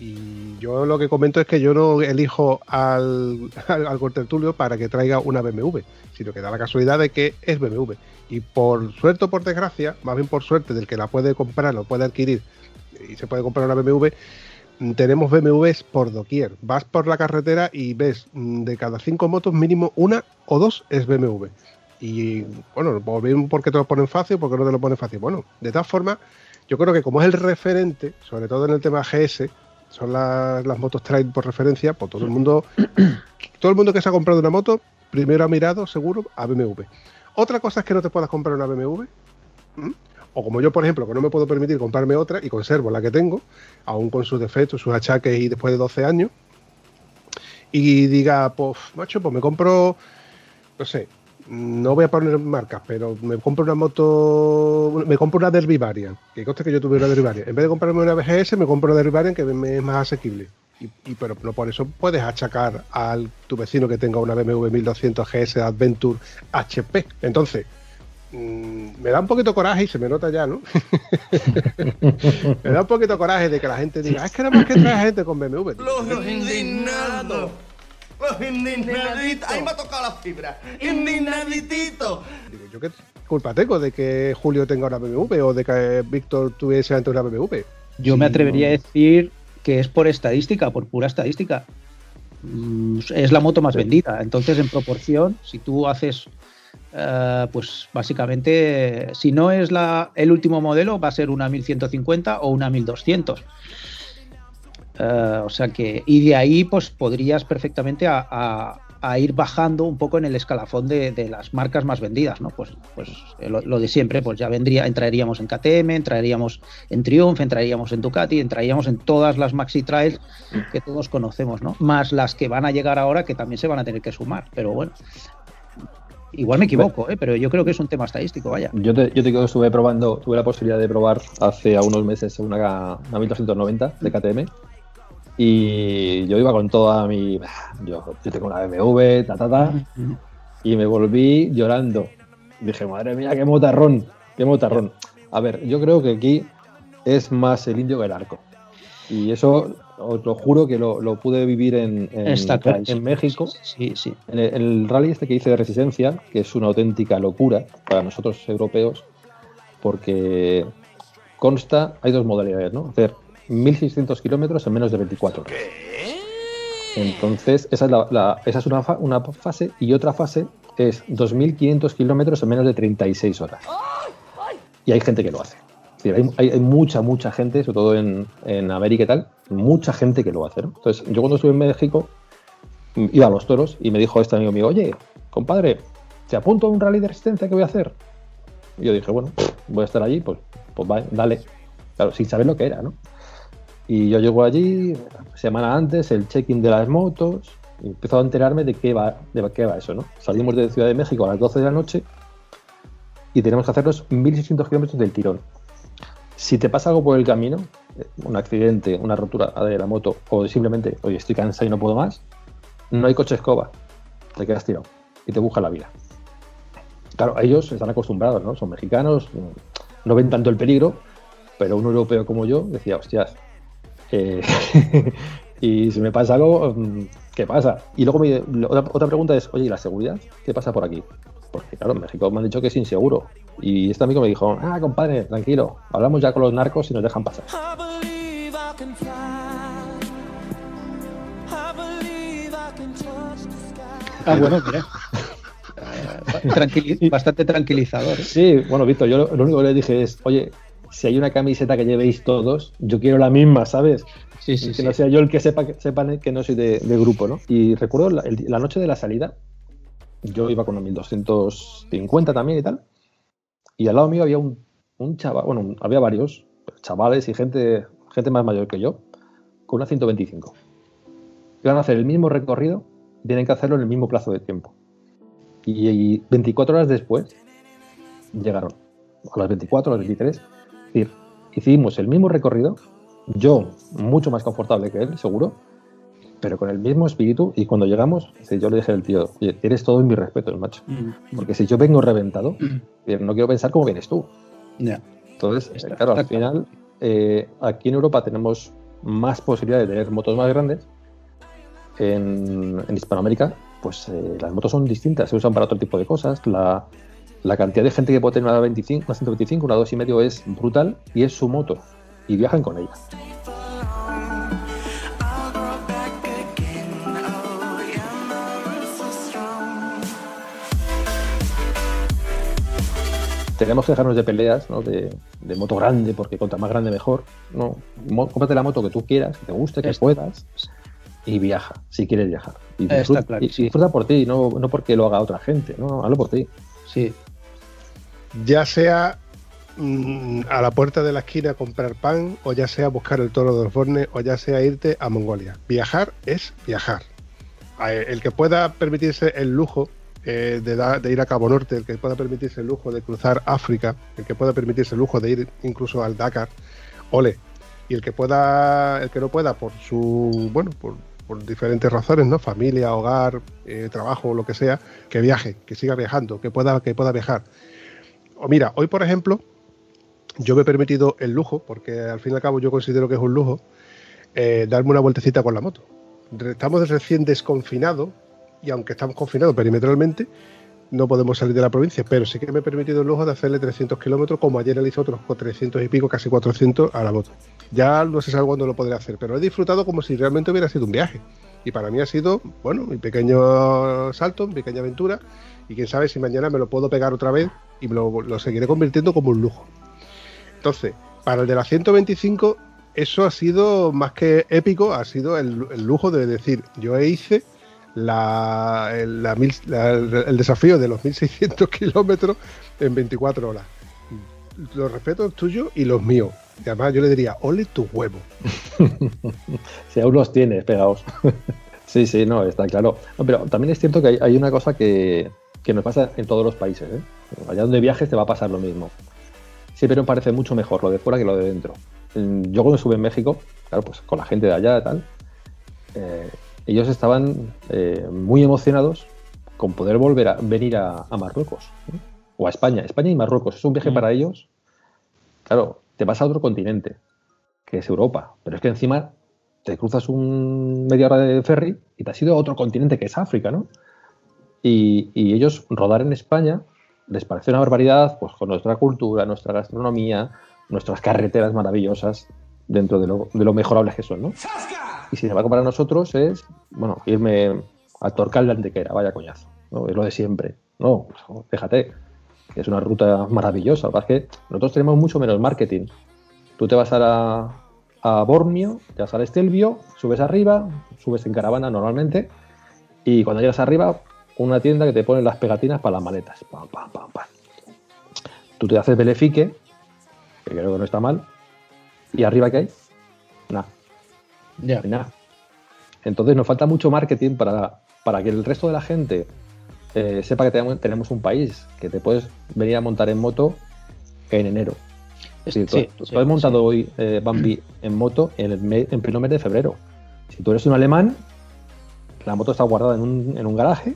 Y yo lo que comento es que yo no elijo al, al, al contertulio para que traiga una BMW, sino que da la casualidad de que es BMW. Y por suerte o por desgracia, más bien por suerte del que la puede comprar, lo puede adquirir y se puede comprar una BMW, tenemos BMWs por doquier. Vas por la carretera y ves mm, de cada cinco motos mínimo una o dos es BMW. Y bueno, o bien porque te lo ponen fácil, porque no te lo ponen fácil. Bueno, de todas formas, yo creo que como es el referente, sobre todo en el tema GS, son las, las motos trail por referencia, pues todo el mundo, todo el mundo que se ha comprado una moto, primero ha mirado seguro a BMW. Otra cosa es que no te puedas comprar una BMW, o como yo, por ejemplo, que no me puedo permitir comprarme otra y conservo la que tengo, aún con sus defectos, sus achaques y después de 12 años, y diga, pues, macho, pues me compro, no sé, no voy a poner marcas, pero me compro una moto, me compro una Derby que conste que yo tuve una Derby. En vez de comprarme una BGS, me compro una Derby que me es más asequible. Y, pero no por eso puedes achacar al tu vecino que tenga una BMW 1200 GS Adventure HP. Entonces, mm, me da un poquito coraje y se me nota ya, ¿no? me da un poquito coraje de que la gente diga, es que nada más que trae gente con BMW. Los indignaditos. Ahí me ha tocado la fibra. Indignaditito. Digo, ¿yo qué culpa tengo de que Julio tenga una BMW o de que Víctor tuviese antes una BMW? Yo me atrevería a decir que es por estadística, por pura estadística. Mm, Es la moto más vendida. Entonces, en proporción, si tú haces, eh, pues básicamente, si no es la, el último modelo, va a ser una 1150 o una 1200. Eh, o sea que, y de ahí, pues podrías perfectamente a, a- a ir bajando un poco en el escalafón de, de las marcas más vendidas, ¿no? Pues, pues eh, lo, lo de siempre, pues ya vendría, entraríamos en KTM, entraríamos en Triumph, entraríamos en Ducati, entraríamos en todas las maxi trails que todos conocemos, ¿no? Más las que van a llegar ahora que también se van a tener que sumar, pero bueno. Igual me equivoco, ¿eh? pero yo creo que es un tema estadístico, vaya. Yo te, yo te digo que estuve probando, tuve la posibilidad de probar hace unos meses una, una 1290 de KTM Y yo iba con toda mi. Yo, yo tengo una BMW, ta, ta, ta. Y me volví llorando. Dije, madre mía, qué motarrón, qué motarrón. A ver, yo creo que aquí es más el indio que el arco. Y eso os lo juro que lo, lo pude vivir en, en, México. Sí, sí. En el, en el rally este que hice de resistencia, que es una auténtica locura para nosotros europeos, porque consta, hay dos modalidades, ¿no? Hacer 1600 kilómetros en menos de 24 horas. Entonces, esa es, la, la- esa es una, fa- una fase y otra fase es 2500 kilómetros en menos de 36 horas. Y hay gente que lo hace. Es decir, hay, hay- hay mucha, mucha gente, sobre todo en, en América y tal, mucha gente que lo hace. ¿no? Entonces, yo cuando estuve en México, mm, iba a los toros y me dijo este amigo mío, oye, compadre, ¿te apunto a un rally de resistencia que voy a hacer? Y yo dije, bueno, voy a estar allí, pues, pues va, dale. Claro, sin saber lo que era, ¿no? Y yo llego allí, semana antes, el check-in de las motos, y empiezo a enterarme de qué va, de qué va eso, ¿no? Salimos de Ciudad de México a las 12 de la noche y tenemos que hacernos 1600 kilómetros del tirón. Si te pasa algo por el camino, eh, un accidente, una rotura de la moto, o simplemente, oye, estoy cansado y no puedo más, no hay coche escoba, te quedas tirado y te busca la vida. Claro, ellos están acostumbrados, ¿no? Son mexicanos, no ven tanto el peligro, pero un europeo como yo decía, hostias, eh, y si me pasa algo, mm, ¿qué pasa? Y luego me- otra, otra pregunta es, oye, ¿y la seguridad? ¿Qué pasa por aquí? Porque claro, en México me han dicho que es inseguro. Y este amigo me dijo, ah, compadre, tranquilo, hablamos ya con los narcos y nos dejan pasar. Ah, bueno, mira. Tranquili- bastante tranquilizador. ¿eh? Sí, bueno, Víctor, yo lo, lo único que le dije es, oye, si hay una camiseta que llevéis todos, yo quiero la misma, ¿sabes? Sí, sí, que sí. no sea yo el que sepa que sepan que no soy de, de grupo, ¿no? Y recuerdo la, el- la noche de la salida, yo iba con los 1250 también y tal, y al lado mío había un, un chaval, bueno, había varios chavales y gente, gente más mayor que yo, con una 125. Iban a hacer el mismo recorrido, tienen que hacerlo en el mismo plazo de tiempo. Y, y 24 horas después llegaron, a las 24, a las 23. Decir, hicimos el mismo recorrido, yo mucho más confortable que él, seguro, pero con el mismo espíritu. Y cuando llegamos, yo le dije al tío, oye, tienes todo en mi respeto, macho. Mm, Porque si yo vengo reventado, eh, no quiero pensar cómo vienes tú. Entonces, Está- claro, al final, eh, aquí en Europa tenemos más posibilidades de tener motos más grandes. En, en Hispanoamérica, pues eh, las motos son distintas, se usan para otro tipo de cosas. La, la cantidad de gente que puede tener una 25, una 125, una 2,5 es brutal y es su moto. Y viajan con ella. Tenemos que dejarnos de peleas ¿no? de, de moto grande, porque contra más grande mejor. No, Mo- cómprate la moto que tú quieras, que te guste, que Está- puedas, y viaja, si quieres viajar. Y disfruta, y- clarísimo. y disfruta por ti, no, no porque lo haga otra gente, no, hazlo por ti. Sí. Ya sea mm, a la puerta de la esquina comprar pan, o ya sea buscar el toro de Osborne, o ya sea irte a Mongolia. Viajar es viajar. A- El que pueda permitirse el lujo eh, de, ir a Cabo Norte, el que pueda permitirse el lujo de cruzar África, el que pueda permitirse el lujo de ir incluso al Dakar, ole. Y el que pueda, el que no pueda por su, bueno, por, por diferentes razones, ¿no? Familia, hogar, eh, trabajo, lo que sea, que viaje, que siga viajando, que pueda, que pueda viajar. O mira, hoy por ejemplo, yo me he permitido el lujo, porque al fin y al cabo yo considero que es un lujo, eh, darme una vueltecita con la moto. Estamos recién desconfinados, y aunque estamos confinados perimetralmente, no podemos salir de la provincia, pero sí que me he permitido el lujo de hacerle 300 kilómetros, como ayer le hice otros 300 y pico, casi 400 a la moto. Ya no sé sabe cuándo lo podré hacer, pero he disfrutado como si realmente hubiera sido un viaje. Y para mí ha sido, bueno, mi pequeño salto, mi pequeña aventura, y quién sabe si mañana me lo puedo pegar otra vez y me lo, seguiré convirtiendo como un lujo. Entonces, para el de la 125, eso ha sido más que épico, ha sido el, lujo de decir, yo hice el, desafío de los 1600 kilómetros en 24 horas. Los respetos tuyos y los míos. Y además yo le diría, ole tu huevo. Si aún los tienes pegados. sí, sí, no, está claro. Pero también es cierto que hay una cosa que, que nos pasa en todos los países. ¿eh? Allá donde viajes te va a pasar lo mismo. Siempre me parece mucho mejor lo de fuera que lo de dentro. Yo cuando estuve en México, claro, pues con la gente de allá y tal, eh, ellos estaban eh, muy emocionados con poder volver a venir a, a Marruecos o a España. España y Marruecos es un viaje Mm. para ellos. Claro, te vas a otro continente, que es Europa, pero es que encima te cruzas un media hora de ferry y te has ido a otro continente que es África, ¿no? Y, ellos rodar en España les parece una barbaridad, pues con nuestra cultura, nuestra gastronomía, nuestras carreteras maravillosas dentro de lo, de lo mejorables que son, ¿no? Y sin embargo, para nosotros es, bueno, irme a Torcal de Antequera, vaya coñazo. Es lo de siempre. No, pues, déjate, es una ruta maravillosa. Es que nosotros tenemos mucho menos marketing. Tú te vas a, la- a Bormio, te vas al Estelvio, subes arriba, subes en caravana normalmente, y cuando llegas arriba, una tienda que te pone las pegatinas para las maletas. Pam, pam, pam, pam. Tú te haces Belefique, que creo que no está mal, y arriba ¿qué hay? Nada. Hay nada. Entonces nos falta mucho marketing para, para que el resto de la gente eh, sepa que tenemos, un país, que te puedes venir a montar en moto en enero. Es decir, Sí, tú, sí, tú has montado hoy eh, Bambi en moto en, el me- en pleno mes de febrero. Si tú eres un alemán, la moto está guardada en un, en un garaje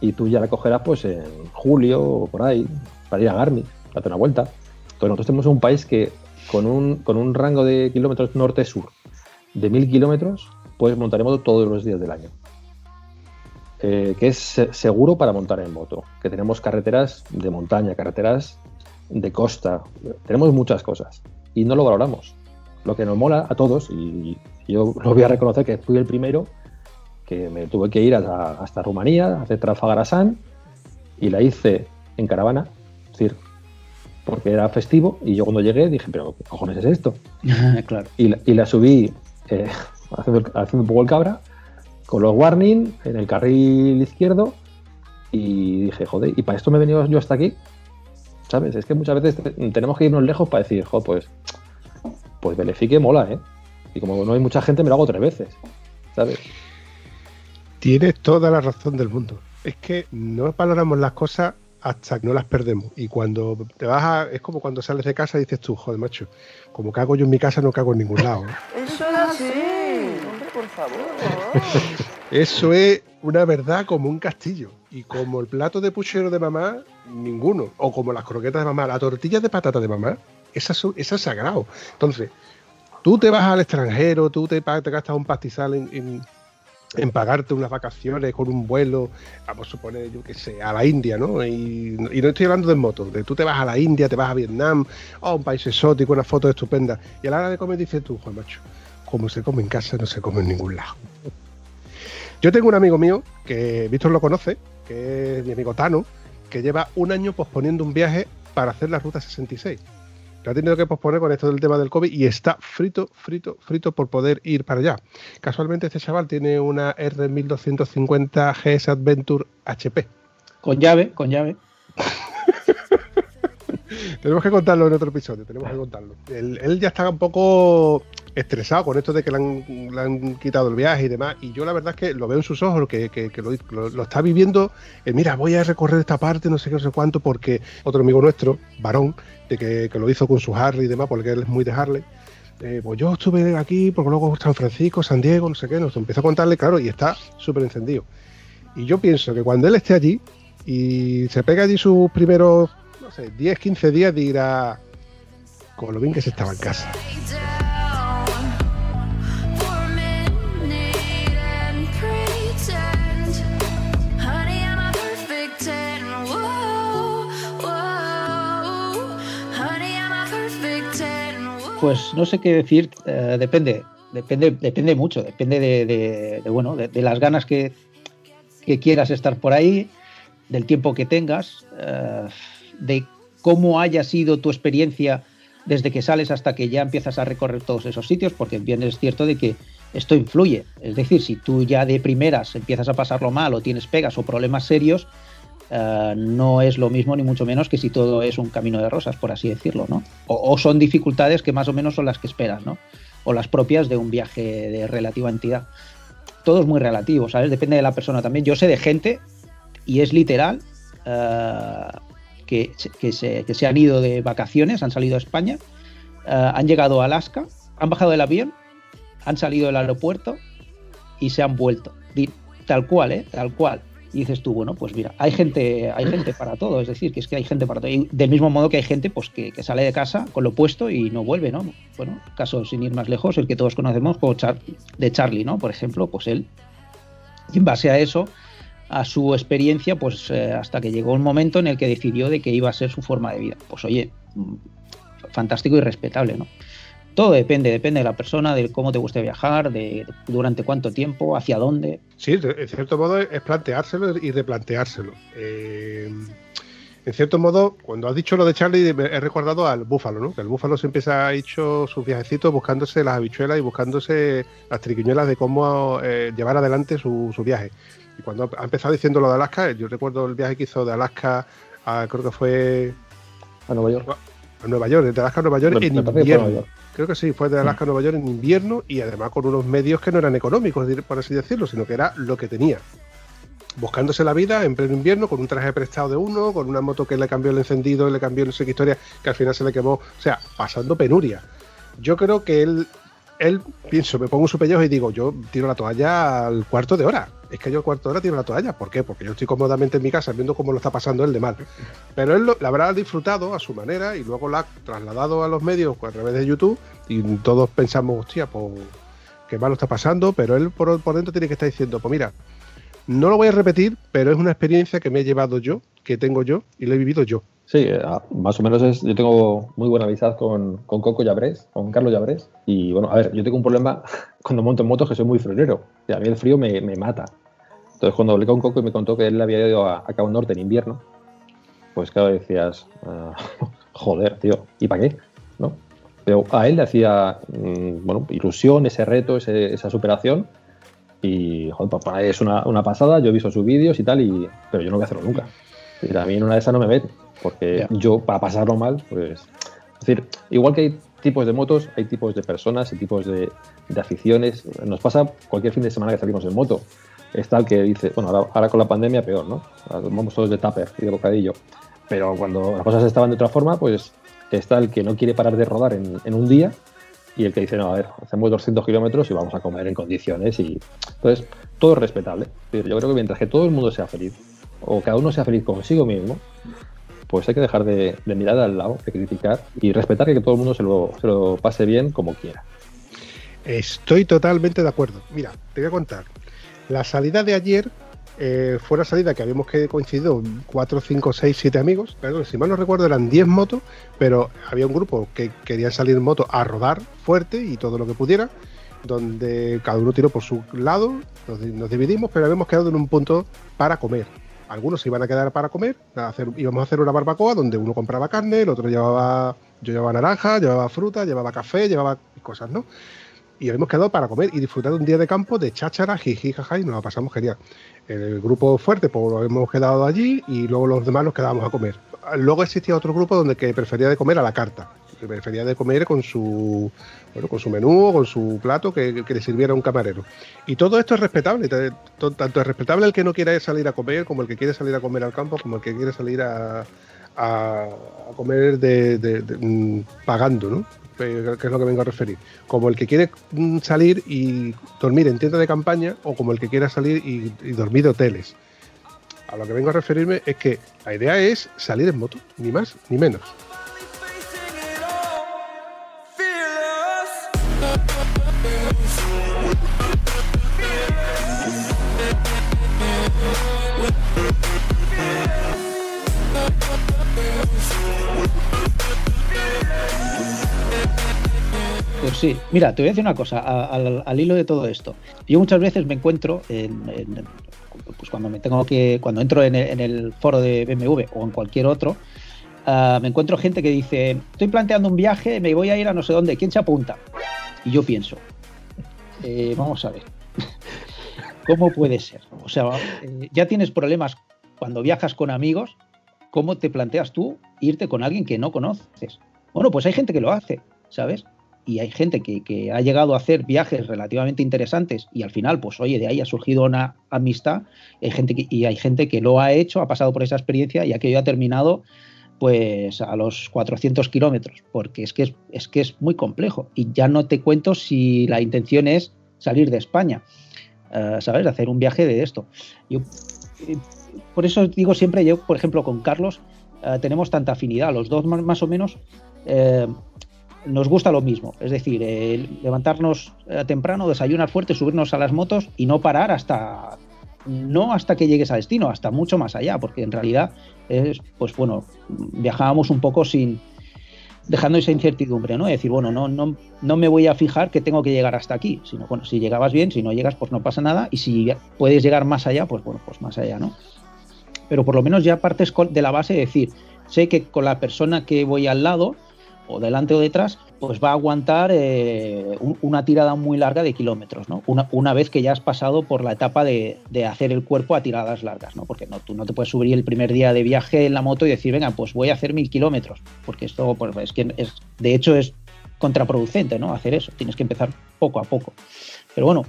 y tú ya la cogerás pues en julio o por ahí para ir a Garmin, date una vuelta. Entonces nosotros tenemos un país que con un, con un rango de kilómetros norte-sur de mil kilómetros puedes montar en moto todos los días del año. Eh, que es se- seguro para montar en moto. Que tenemos carreteras de montaña, carreteras de costa, tenemos muchas cosas y no lo valoramos. Lo que nos mola a todos, y yo lo voy a reconocer que fui el primero, que me tuve que ir hasta, hasta Rumanía, a hacer Trafalgar a San, y la hice en caravana, es decir, porque era festivo, y yo cuando llegué dije, pero ¿qué cojones es esto? claro. y la, y la subí eh, haciendo, un poco el cabra, con los warning en el carril izquierdo, y dije, joder, ¿y para esto me he venido yo hasta aquí? ¿Sabes? Es que muchas veces te- tenemos que irnos lejos para decir, joder, pues, pues Belefique mola, ¿eh? Y como no hay mucha gente, me lo hago tres veces, ¿sabes? Tienes toda la razón del mundo. Es que no valoramos las cosas hasta que no las perdemos. Y cuando te vas a. Es como cuando sales de casa y dices tú, joder, macho, como cago yo en mi casa, no cago en ningún lado. ¿eh? Eso es así. Hombre, por favor. Eso es una verdad como un castillo. Y como el plato de puchero de mamá, ninguno. O como las croquetas de mamá, la tortilla de patata de mamá, esa, esa es sagrado. Entonces, tú te vas al extranjero, tú te, te gastas un pastizal en, en- en pagarte unas vacaciones con un vuelo, vamos a suponer, yo qué sé, a la India, ¿no? Y, no estoy hablando de moto, de tú te vas a la India, te vas a Vietnam, a un país exótico, unas fotos estupendas, y a la hora de comer dices tú, Juan Macho, como se come en casa, no se come en ningún lado. Yo tengo un amigo mío, que Víctor lo conoce, que es mi amigo Tano, que lleva un año posponiendo un viaje para hacer la ruta 66. Lo ha tenido que posponer con esto del tema del COVID y está frito, frito, frito por poder ir para allá. Casualmente este chaval tiene una R1250 GS Adventure HP. Con llave, con llave. Tenemos que contarlo en otro episodio, tenemos que contarlo. Él, él ya está un poco estresado con esto de que le han, le han quitado el viaje y demás. Y yo la verdad es que lo veo en sus ojos, que, que- lo está viviendo. eh, mira, voy a recorrer esta parte, no sé qué, no sé cuánto, porque otro amigo nuestro, varón, de que, que lo hizo con su Harley y demás, porque él es muy de Harley. eh, pues yo estuve aquí, porque luego San Francisco, San Diego, no sé qué, nos empezó a contarle, claro, y está súper encendido. Y yo pienso que cuando él esté allí y se pega allí sus primeros, no sé, 10, 15 días, dirá con lo bien que se estaba en casa. Pues no sé qué decir, eh, depende, depende, depende mucho, depende de, bueno, de, de las ganas que, que quieras estar por ahí, del tiempo que tengas, eh, de cómo haya sido tu experiencia desde que sales hasta que ya empiezas a recorrer todos esos sitios, porque bien es cierto de que esto influye. Es decir, si tú ya de primeras empiezas a pasarlo mal o tienes pegas o problemas serios, eh, no es lo mismo ni mucho menos que si todo es un camino de rosas, por así decirlo, ¿no? O, son dificultades que más o menos son las que esperas, ¿no? O las propias de un viaje de relativa entidad. Todo es muy relativo, ¿sabes? Depende de la persona también. Yo sé de gente, y es literal, eh, que, que se, han ido de vacaciones, han salido a España, eh, han llegado a Alaska, han bajado del avión, han salido del aeropuerto y se han vuelto. Tal cual, ¿eh? Tal cual. Y dices tú, bueno, pues mira, hay gente, hay gente para todo, es decir, que es que hay gente para todo. Del mismo modo que hay gente pues que, sale de casa con lo puesto y no vuelve, ¿no? Bueno, caso sin ir más lejos, el que todos conocemos de Charlie, ¿no? Por ejemplo, pues él, y en base a eso, a su experiencia, pues eh, hasta que llegó un momento en el que decidió de que iba a ser su forma de vida. Pues oye, mm, fantástico y respetable, ¿no? Todo depende, depende de la persona, de cómo te guste viajar, de durante cuánto tiempo, hacia dónde. Sí, en cierto modo es planteárselo y replanteárselo. Eh, en cierto modo, cuando has dicho lo de Charlie, he recordado al búfalo, ¿no? Que el búfalo siempre se ha hecho sus viajecitos buscándose las habichuelas y buscándose las triquiñuelas de cómo eh, llevar adelante su, su viaje. Y cuando ha empezado diciendo lo de Alaska, yo recuerdo el viaje que hizo de Alaska a, creo que fue A Nueva York. a Nueva York, de Alaska a Nueva York Me- en me invierno. Creo que sí, fue de Alaska a Nueva York en invierno y además con unos medios que no eran económicos, por así decirlo, sino que era lo que tenía. Buscándose la vida en pleno invierno, con un traje prestado de uno, con una moto que le cambió el encendido, le cambió no sé qué historia, que al final se le quemó. O sea, pasando penuria. Yo creo que él, él, pienso, me pongo su pellejo y digo, yo tiro la toalla al cuarto de hora. Es que yo al cuarto de hora tiro la toalla. ¿Por qué? Porque yo estoy cómodamente en mi casa viendo cómo lo está pasando él de mal. Pero él lo, la habrá disfrutado a su manera y luego la ha trasladado a los medios a través de YouTube y todos pensamos, hostia, pues qué mal lo está pasando, pero él por, por dentro tiene que estar diciendo, pues mira, no lo voy a repetir, pero es una experiencia que me he llevado yo, que tengo yo y lo he vivido yo. Sí, eh, más o menos es. Yo tengo muy buena amistad con, con Coco Llabrés, con Carlos Llabrés. Y bueno, a ver, yo tengo un problema cuando monto en motos que soy muy friolero. Y a mí el frío me, me mata. Entonces, cuando hablé con Coco y me contó que él había ido a, a Cabo Norte en invierno, pues claro, decías, ah, joder, tío, ¿y para qué? ¿No? Pero a él le hacía, mm, bueno, ilusión, ese reto, ese- esa superación. Y, joder, pues para él es una, una pasada. Yo he visto sus vídeos y tal, y, pero yo no voy a hacerlo nunca. Y a mí una de esas no me mete, porque yo, para pasarlo mal, pues. Es decir, igual que hay tipos de motos, hay tipos de personas y tipos de, de aficiones. Nos pasa cualquier fin de semana que salimos en moto. Está el que dice, bueno, ahora, ahora con la pandemia peor, ¿no? Ahora Vamos todos de tupper y de bocadillo. Pero cuando las cosas estaban de otra forma, pues está el que no quiere parar de rodar en, en un día y el que dice, no, a ver, hacemos 200 kilómetros y vamos a comer en condiciones. y Entonces, todo es respetable. Yo creo que mientras que todo el mundo sea feliz, o cada uno sea feliz consigo mismo, pues hay que dejar de, de mirar al lado, de criticar y respetar que todo el mundo se lo, se lo pase bien como quiera. Estoy totalmente de acuerdo. Mira, te voy a contar. La salida de ayer eh, fue la salida que habíamos coincidido 4, 5, 6, 7 amigos. Perdón, si mal no recuerdo eran 10 motos, pero había un grupo que quería salir en moto a rodar fuerte y todo lo que pudiera, donde cada uno tiró por su lado, nos dividimos, pero habíamos quedado en un punto para comer. Algunos se iban a quedar para comer, íbamos a hacer una barbacoa donde uno compraba carne, el otro llevaba, yo llevaba naranja, llevaba fruta, llevaba café, llevaba cosas, ¿no? y habíamos quedado para comer y disfrutar un día de campo de cháchara, jiji, jaja, y nos la pasamos genial. El grupo fuerte, pues lo hemos quedado allí y luego los demás nos quedábamos a comer. Luego existía otro grupo donde que prefería de comer a la carta, prefería de comer con su bueno, con su menú o con su plato que, le sirviera un camarero. Y todo esto es respetable, tanto es respetable el que no quiera salir a comer, como el que quiere salir a comer al campo, como el que quiere salir a, comer de, mm, pagando, ¿no? Que es lo que vengo a referir. Como el que quiere mm, salir y dormir en tienda de campaña o como el que quiera salir y, y dormir de hoteles. A lo que vengo a referirme es que la idea es salir en moto, ni más ni menos. Pues sí, mira, te voy a decir una cosa, al, hilo de todo esto. Yo muchas veces me encuentro en, en- pues cuando me tengo que, cuando entro en el, en el foro de BMW o en cualquier otro, ah, me encuentro gente que dice, estoy planteando un viaje, me voy a ir a no sé dónde, ¿quién se apunta? Y yo pienso, eh, vamos a ver, ¿cómo puede ser? O sea, eh, ya tienes problemas cuando viajas con amigos, ¿cómo te planteas tú irte con alguien que no conoces? Bueno, pues hay gente que lo hace, ¿sabes? Y hay gente que, que ha llegado a hacer viajes relativamente interesantes y al final, pues oye, de ahí ha surgido una amistad. Hay gente que, y hay gente que lo ha hecho, ha pasado por esa experiencia y aquello ha terminado pues a los 400 kilómetros, porque es que es, es que es muy complejo. Y ya no te cuento si la intención es salir de España. eh, ¿sabes? Hacer un viaje de esto. Yo, eh, por eso digo siempre, yo, por ejemplo, con Carlos eh, tenemos tanta afinidad, los dos más, más o menos nos gusta lo mismo, es decir, levantarnos temprano, desayunar fuerte, subirnos a las motos y no parar hasta no hasta que llegues a destino, hasta mucho más allá, porque en realidad es, pues bueno, viajábamos un poco sin dejando esa incertidumbre, ¿no? Es decir, bueno, no, no, no me voy a fijar que tengo que llegar hasta aquí, sino bueno, si llegabas bien, si no llegas, pues no pasa nada, y si puedes llegar más allá, pues bueno, pues más allá, ¿no? Pero por lo menos ya partes de la base de decir, sé que con la persona que voy al lado, o delante o detrás, pues va a aguantar eh, un- una tirada muy larga de kilómetros, ¿no? Una, una vez que ya has pasado por la etapa de, de hacer el cuerpo a tiradas largas, ¿no? Porque no, tú no te puedes subir el primer día de viaje en la moto y decir, venga, pues voy a hacer mil kilómetros, porque esto, pues es que es, de hecho es contraproducente, ¿no? Hacer eso, tienes que empezar poco a poco. Pero bueno,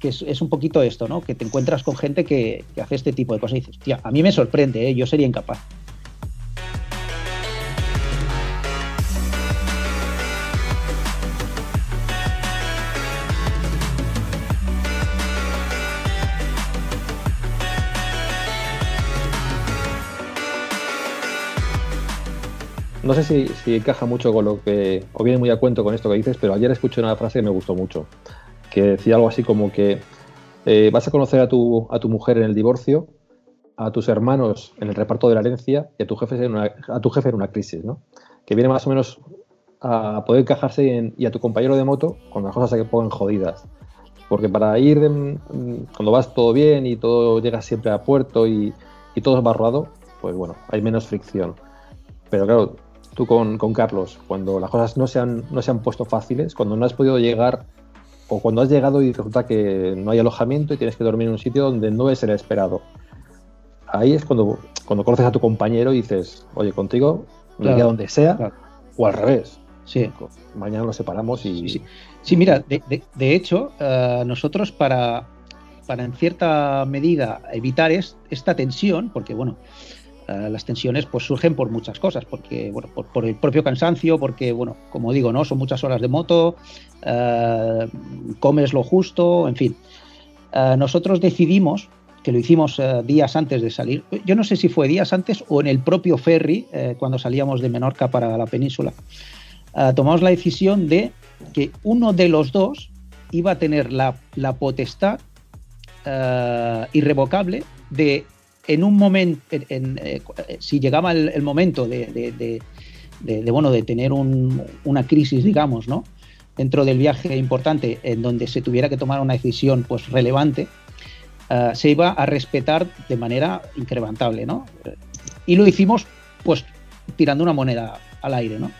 que es, un poquito esto, ¿no? Que te encuentras con gente que, que hace este tipo de cosas y dices, tía, a mí me sorprende, ¿eh? yo sería incapaz. No sé si, si encaja mucho con lo que, o viene muy a cuento con esto que dices, pero ayer escuché una frase que me gustó mucho, que decía algo así como que eh, vas a conocer a tu, a tu mujer en el divorcio, a tus hermanos en el reparto de la herencia y a tu jefe en una, a tu jefe en una crisis, ¿no? Que viene más o menos a poder encajarse en, y a tu compañero de moto cuando las cosas se pongan jodidas. Porque para ir, mm, cuando vas todo bien y todo llega siempre a puerto y, y todo va rodado, pues bueno, hay menos fricción. Pero claro, tú con, con Carlos, cuando las cosas no se, han, no se han puesto fáciles, cuando no has podido llegar o cuando has llegado y resulta que no hay alojamiento y tienes que dormir en un sitio donde no es el esperado. Ahí es cuando, cuando conoces a tu compañero y dices, oye, contigo me Claro, donde sea, claro. o al revés. Sí. Mañana nos separamos y... Sí, Sí, mira, de, de- de hecho, eh, nosotros para, para en cierta medida evitar es- esta tensión, porque bueno, las tensiones pues surgen por muchas cosas, porque bueno, por, por el propio cansancio, porque bueno, como digo, no, son muchas horas de moto, eh, comes lo justo, en fin. Eh, nosotros decidimos que lo hicimos eh, días antes de salir. Yo no sé si fue días antes o en el propio ferry, cuando salíamos de Menorca para la península. tomamos la decisión de que uno de los dos iba a tener la, la potestad irrevocable de, en un momento, en- en, eh, eh, si llegaba el, momento de, bueno, de tener un- una crisis, digamos, ¿no? dentro del viaje importante en donde se tuviera que tomar una decisión pues relevante, eh, se iba a respetar de manera incrementable, ¿no? Y lo hicimos pues tirando una moneda al aire, ¿no?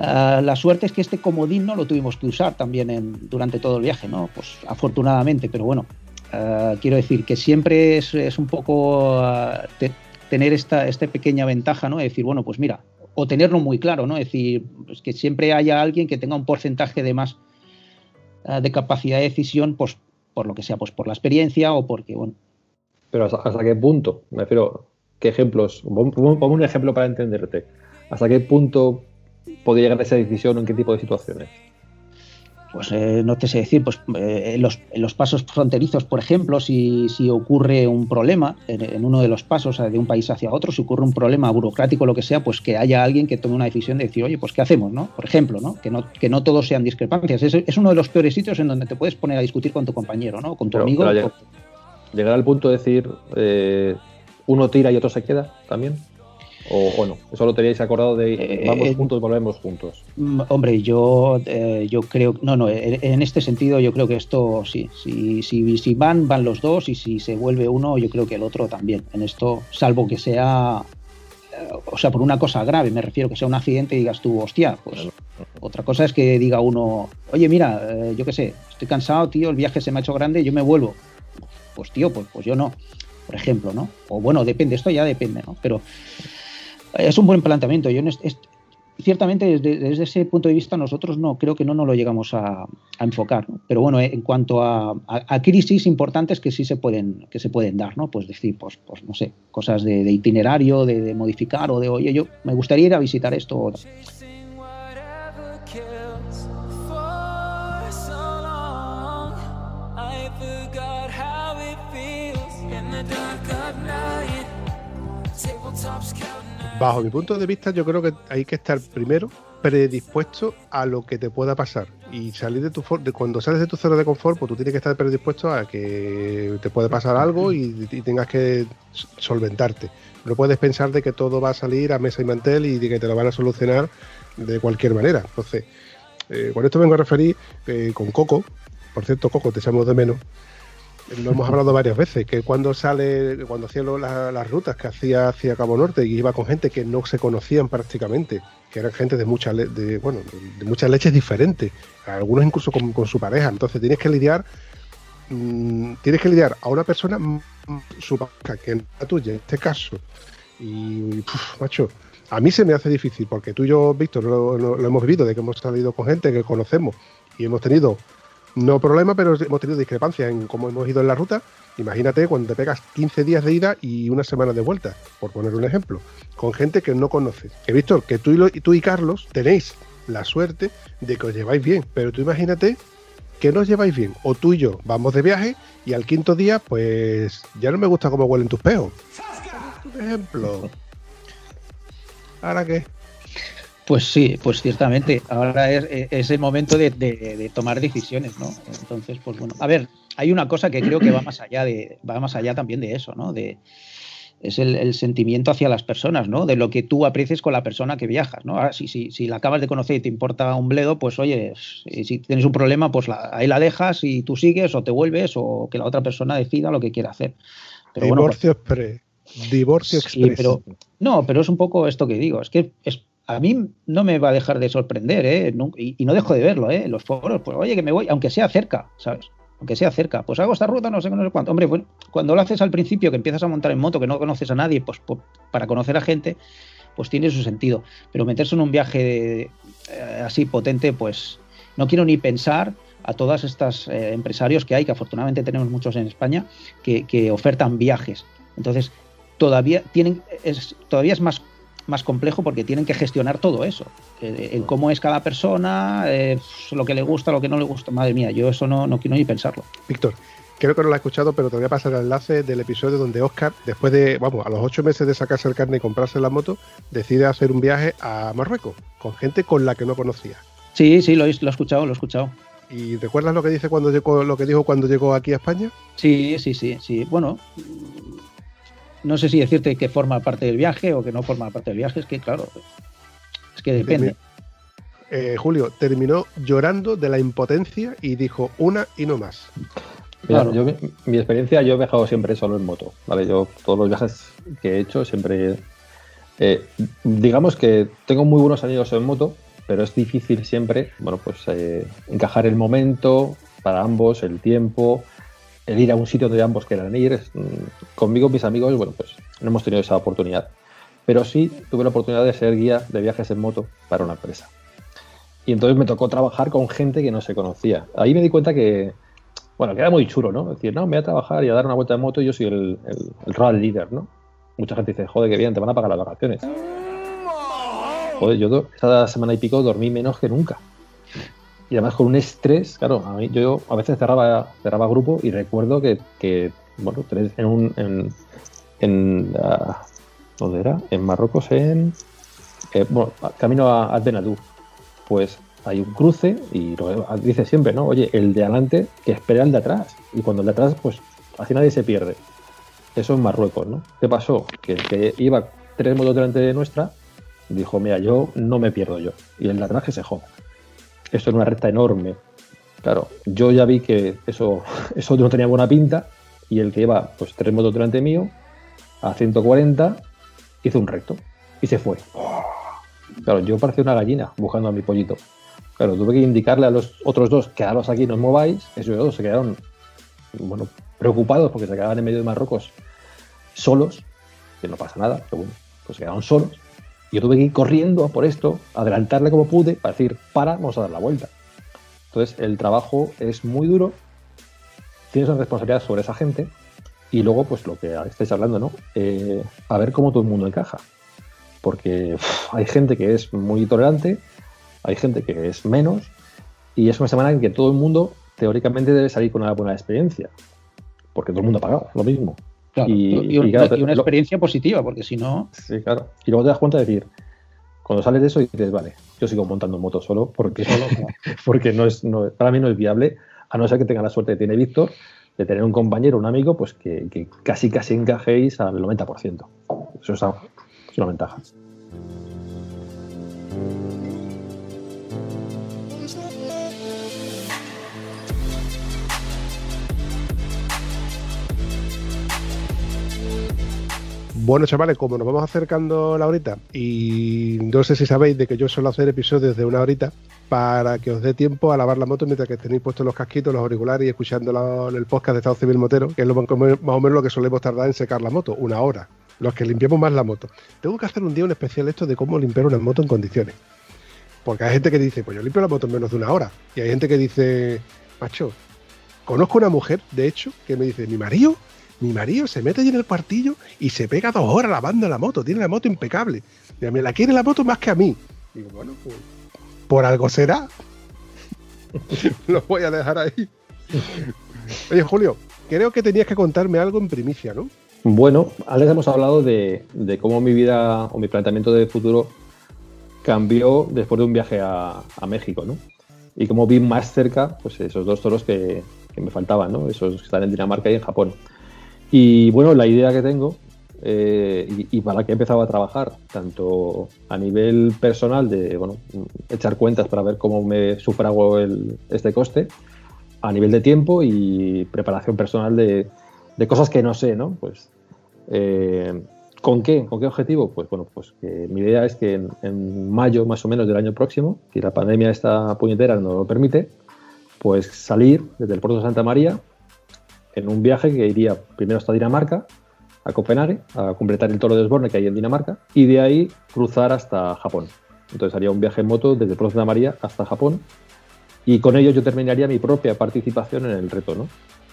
Ah, la suerte es que este comodín no lo tuvimos que usar también durante todo el viaje, ¿no? Pues afortunadamente, pero bueno, ah, quiero decir que siempre es, es un poco ah, te- tener esta, esta pequeña ventaja, ¿no? De decir, bueno, pues mira, o tenerlo muy claro, ¿no? Es decir, pues que siempre haya alguien que tenga un porcentaje de más ah, de capacidad de decisión, pues por lo que sea, pues por la experiencia o porque, bueno, Pero ¿hasta, hasta qué punto? Me refiero, ¿qué ejemplos? Pon, pon- pon un ejemplo para entenderte. ¿Hasta qué punto podría llegar esa decisión o en qué tipo de situaciones? Pues eh, no te sé decir, pues eh, en, los, en los pasos fronterizos, por ejemplo, si, si ocurre un problema en, en uno de los pasos de un país hacia otro, si ocurre un problema burocrático o lo que sea, pues que haya alguien que tome una decisión de decir, oye, pues ¿qué hacemos? ¿no? Por ejemplo, ¿no? Que, no, que no todos sean discrepancias. Es, es uno de los peores sitios en donde te puedes poner a discutir con tu compañero, ¿no? Con tu Pero- amigo. pero lleg- ¿Llegar al punto de decir eh, uno tira y otro se queda también? ¿O, o no? ¿Eso lo teníais acordado de vamos eh, juntos, volvemos juntos? Mm, Hombre, yo, eh, yo creo, no, no, en este sentido yo creo que esto sí, si, si, si van, van los dos y si se vuelve uno, yo creo que el otro también. En esto, salvo que sea, eh, o sea, por una cosa grave, me refiero que sea un accidente y digas tú, hostia, pues otra cosa es que diga uno, oye, mira, eh, yo qué sé, estoy cansado, tío, el viaje se me ha hecho grande, yo me vuelvo. Pues tío, pues, pues yo no, por ejemplo, ¿no? O bueno, depende, esto ya depende, ¿no? Pero es un buen planteamiento. Yo est- ciertamente desde, ese punto de vista nosotros no creo que no nos lo llegamos a, enfocar. ¿no? Pero bueno, eh, en cuanto a, a- crisis importantes que sí se pueden que se pueden dar, ¿no? Pues decir, pues, pues no sé, cosas de, de itinerario, de, de modificar o de oye, yo me gustaría ir a visitar esto. Bajo mi punto de vista, yo creo que hay que estar primero predispuesto a lo que te pueda pasar y salir de tu cuando sales de tu zona de confort, pues tú tienes que estar predispuesto a que te puede pasar algo y, tengas que solventarte. No puedes pensar de que todo va a salir a mesa y mantel y de que te lo van a solucionar de cualquier manera. Entonces, eh, con esto vengo a referir eh, con Coco. Por cierto, Coco, te echamos de menos. Lo hemos hablado varias veces, que cuando sale, cuando hacía las rutas que hacía hacia Cabo Norte y iba con gente que no se conocían prácticamente, que eran gente de muchas de, bueno, de muchas leches diferentes, algunos incluso con, su pareja. Entonces tienes que lidiar, mm, tienes que lidiar a una persona mm, su pareja, que es la tuya, en este caso. Y macho, a mí se me hace difícil, porque tú y yo, Víctor, lo- lo hemos vivido, de que hemos salido con gente que conocemos y hemos tenido no problema, pero hemos tenido discrepancias en cómo hemos ido en la ruta. Imagínate cuando te pegas 15 días de ida y una semana de vuelta, por poner un ejemplo, con gente que no conoces. Que Víctor, que tú y, lo- tú y Carlos tenéis la suerte de que os lleváis bien, pero tú imagínate que no os lleváis bien, o tú y yo vamos de viaje y al quinto día, pues ya no me gusta cómo huelen tus peos. Un ejemplo. ¿Ahora qué? Pues sí, pues ciertamente. Ahora es, es el momento de, de- de tomar decisiones, ¿no? Entonces, pues bueno. A ver, hay una cosa que creo que va más allá de, va más allá también de eso, ¿no? De, es el, el sentimiento hacia las personas, ¿no? De lo que tú aprecies con la persona que viajas, ¿no? Ahora, si, si, si la acabas de conocer y te importa un bledo, pues oye, si, si tienes un problema, pues la- ahí la dejas y tú sigues o te vuelves o que la otra persona decida lo que quiera hacer. Pero bueno, pues- Divorcio. Divorcio Sí, express. pero no, pero es un poco esto que digo. Es que es, a mí no me va a dejar de sorprender, ¿eh? Y, no dejo de verlo, ¿eh? Los foros, pues oye, que me voy, aunque sea cerca, ¿sabes? Aunque sea cerca, pues hago esta ruta, no sé no sé cuánto. Hombre, bueno, cuando lo haces al principio, que empiezas a montar en moto, que no conoces a nadie, pues, para conocer a gente, pues tiene su sentido. Pero meterse en un viaje eh, así potente, pues no quiero ni pensar a todas estas eh, empresarios que hay, que afortunadamente tenemos muchos en España, que, que ofertan viajes. Entonces, todavía tienen es, todavía es más más complejo porque tienen que gestionar todo eso. Eh, en cómo es cada persona eh, lo que le gusta lo que no le gusta. Madre mía yo eso no, no quiero ni pensarlo. Víctor, creo que no lo has escuchado, pero te voy a pasar el enlace del episodio donde Oscar, después de, vamos, a los ocho meses de sacarse el carne y comprarse la moto, decide hacer un viaje a Marruecos con gente con la que no conocía. sí sí lo he, lo he escuchado lo he escuchado. ¿Y recuerdas lo que dice cuando llegó, lo que dijo cuando llegó aquí a España? sí sí sí sí. Bueno no sé si decirte que forma parte del viaje o que no forma parte del viaje es que claro es que depende Eh, Julio terminó llorando de la impotencia y dijo una y no más. Mira, Claro. yo, mi, mi experiencia, yo he viajado siempre solo en moto, ¿vale? Yo todos los viajes que he hecho siempre... eh, digamos que tengo muy buenos amigos en moto, pero es difícil siempre, bueno, pues eh, encajar el momento para ambos, el tiempo, el ir a un sitio donde ambos quieran ir. Mm, Conmigo, mis amigos, bueno, pues no hemos tenido esa oportunidad. Pero sí tuve la oportunidad de ser guía de viajes en moto para una empresa. Y entonces me tocó trabajar con gente que no se conocía. Ahí me di cuenta que, bueno, que era muy chulo, ¿no? Decir, no, me voy a trabajar y a dar una vuelta de moto y yo soy el, el, el road leader, ¿no? Mucha gente dice, joder, qué bien, te van a pagar las vacaciones. Joder, yo esa semana y pico dormí menos que nunca. Y además con un estrés, claro, a mí, yo a veces cerraba, cerraba grupo y recuerdo que, bueno, en. En, en, ah, ¿Dónde era? En Marruecos, en... eh, bueno, camino a, a. Pues hay un cruce y dice siempre, ¿no? Oye, el de adelante que espera el de atrás. Y cuando el de atrás, pues así nadie se pierde. Eso en Marruecos, ¿no? ¿Qué pasó? Que el que iba tres motos delante de nuestra dijo, mira, yo no me pierdo yo. Y el de atrás que se joda. Esto era una recta enorme. Claro, yo ya vi que eso, eso no tenía buena pinta y el que iba pues tres motos delante mío a 140 hizo un recto y se fue. Claro, yo parecía una gallina buscando a mi pollito. Claro, tuve que indicarle a los otros dos, quedaros aquí, no os mováis. Esos dos se quedaron, bueno, preocupados porque se quedaban en medio de Marruecos solos, que no pasa nada, pero bueno, pues se quedaron solos. Yo tuve que ir corriendo por esto, adelantarle como pude, para decir, para, vamos a dar la vuelta. Entonces, el trabajo es muy duro, tienes una responsabilidad sobre esa gente, y luego, pues lo que estáis hablando, ¿no? Eh, a ver cómo todo el mundo encaja. Porque hay gente que es muy tolerante, hay gente que es menos, y es una semana en que todo el mundo teóricamente debe salir con una buena experiencia. porque todo el mundo ha pagado lo mismo. Claro, y, y un- claro, y una lo- experiencia positiva, porque si no, Sí, claro. Y luego te das cuenta de decir, cuando sales de eso dices, vale, yo sigo montando moto solo porque, porque no es, no- para mí no es viable, a no ser que tenga la suerte que tiene Víctor, de tener un compañero, un amigo, pues que, que casi casi encajéis al 90%. Eso es una ventaja. Bueno, chavales, como nos vamos acercando la horita, y no sé si sabéis de que yo suelo hacer episodios de una horita para que os dé tiempo a lavar la moto mientras que tenéis puestos los casquitos, los auriculares y escuchando el podcast de Estado Civil Motero, que es lo, más o menos lo que solemos tardar en secar la moto, una hora, los que limpiamos más la moto. Tengo que hacer un día un especial esto de cómo limpiar una moto en condiciones. Porque hay gente que dice, pues yo limpio la moto en menos de una hora. Y hay gente que dice, macho, conozco una mujer, de hecho, que me dice, mi marido, mi marido se mete allí en el cuartillo y se pega dos horas lavando la moto, tiene la moto impecable. Me la quiere la moto más que a mí. Digo, bueno, pues por algo será. Lo voy a dejar ahí. Oye, Julio, creo que tenías que contarme algo en primicia, ¿no? Bueno, antes hemos hablado de, cómo mi vida o mi planteamiento de futuro cambió después de un viaje a, a México, ¿no? Y cómo vi más cerca pues, esos dos toros que, que me faltaban, ¿no? Esos que están en Dinamarca y en Japón. Y bueno, la idea que tengo eh, y, y para la que he empezado a trabajar, tanto a nivel personal de bueno, echar cuentas para ver cómo me sufrago el, este coste, a nivel de tiempo y preparación personal de, de cosas que no sé, ¿no? Pues, eh, ¿con qué? ¿Con qué objetivo? Pues bueno, pues que mi idea es que en, en mayo más o menos del año próximo, si la pandemia esta puñetera no lo permite, pues salir desde el puerto de Santa María en un viaje que iría primero hasta Dinamarca, a Copenhague, a completar el toro de Osborne que hay en Dinamarca, y de ahí cruzar hasta Japón. Entonces haría un viaje en moto desde puerto de María hasta Japón, y con ello yo terminaría mi propia participación en el reto, ¿no?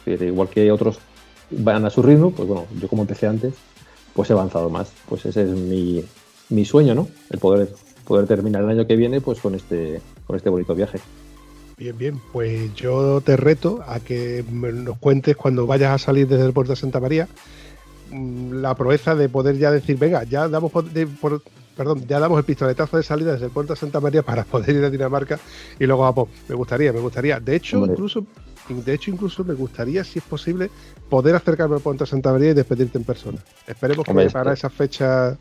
Igual que otros van a su ritmo, pues bueno, yo como empecé antes, pues he avanzado más. Pues ese es mi, mi sueño, ¿no? El poder, poder terminar el año que viene pues con este, con este bonito viaje. Bien, bien, pues yo te reto a que nos cuentes cuando vayas a salir desde el puerto de Santa María mm, la proeza de poder ya decir, venga, ya damos por- de- por- perdón, ya damos el pistoletazo de salida desde el puerto de Santa María para poder ir a Dinamarca y luego a Japón. Me gustaría, me gustaría. De hecho, Hombre. incluso de hecho incluso me gustaría, si es posible, poder acercarme al puerto de Santa María y despedirte en persona. Esperemos que para este- esa fecha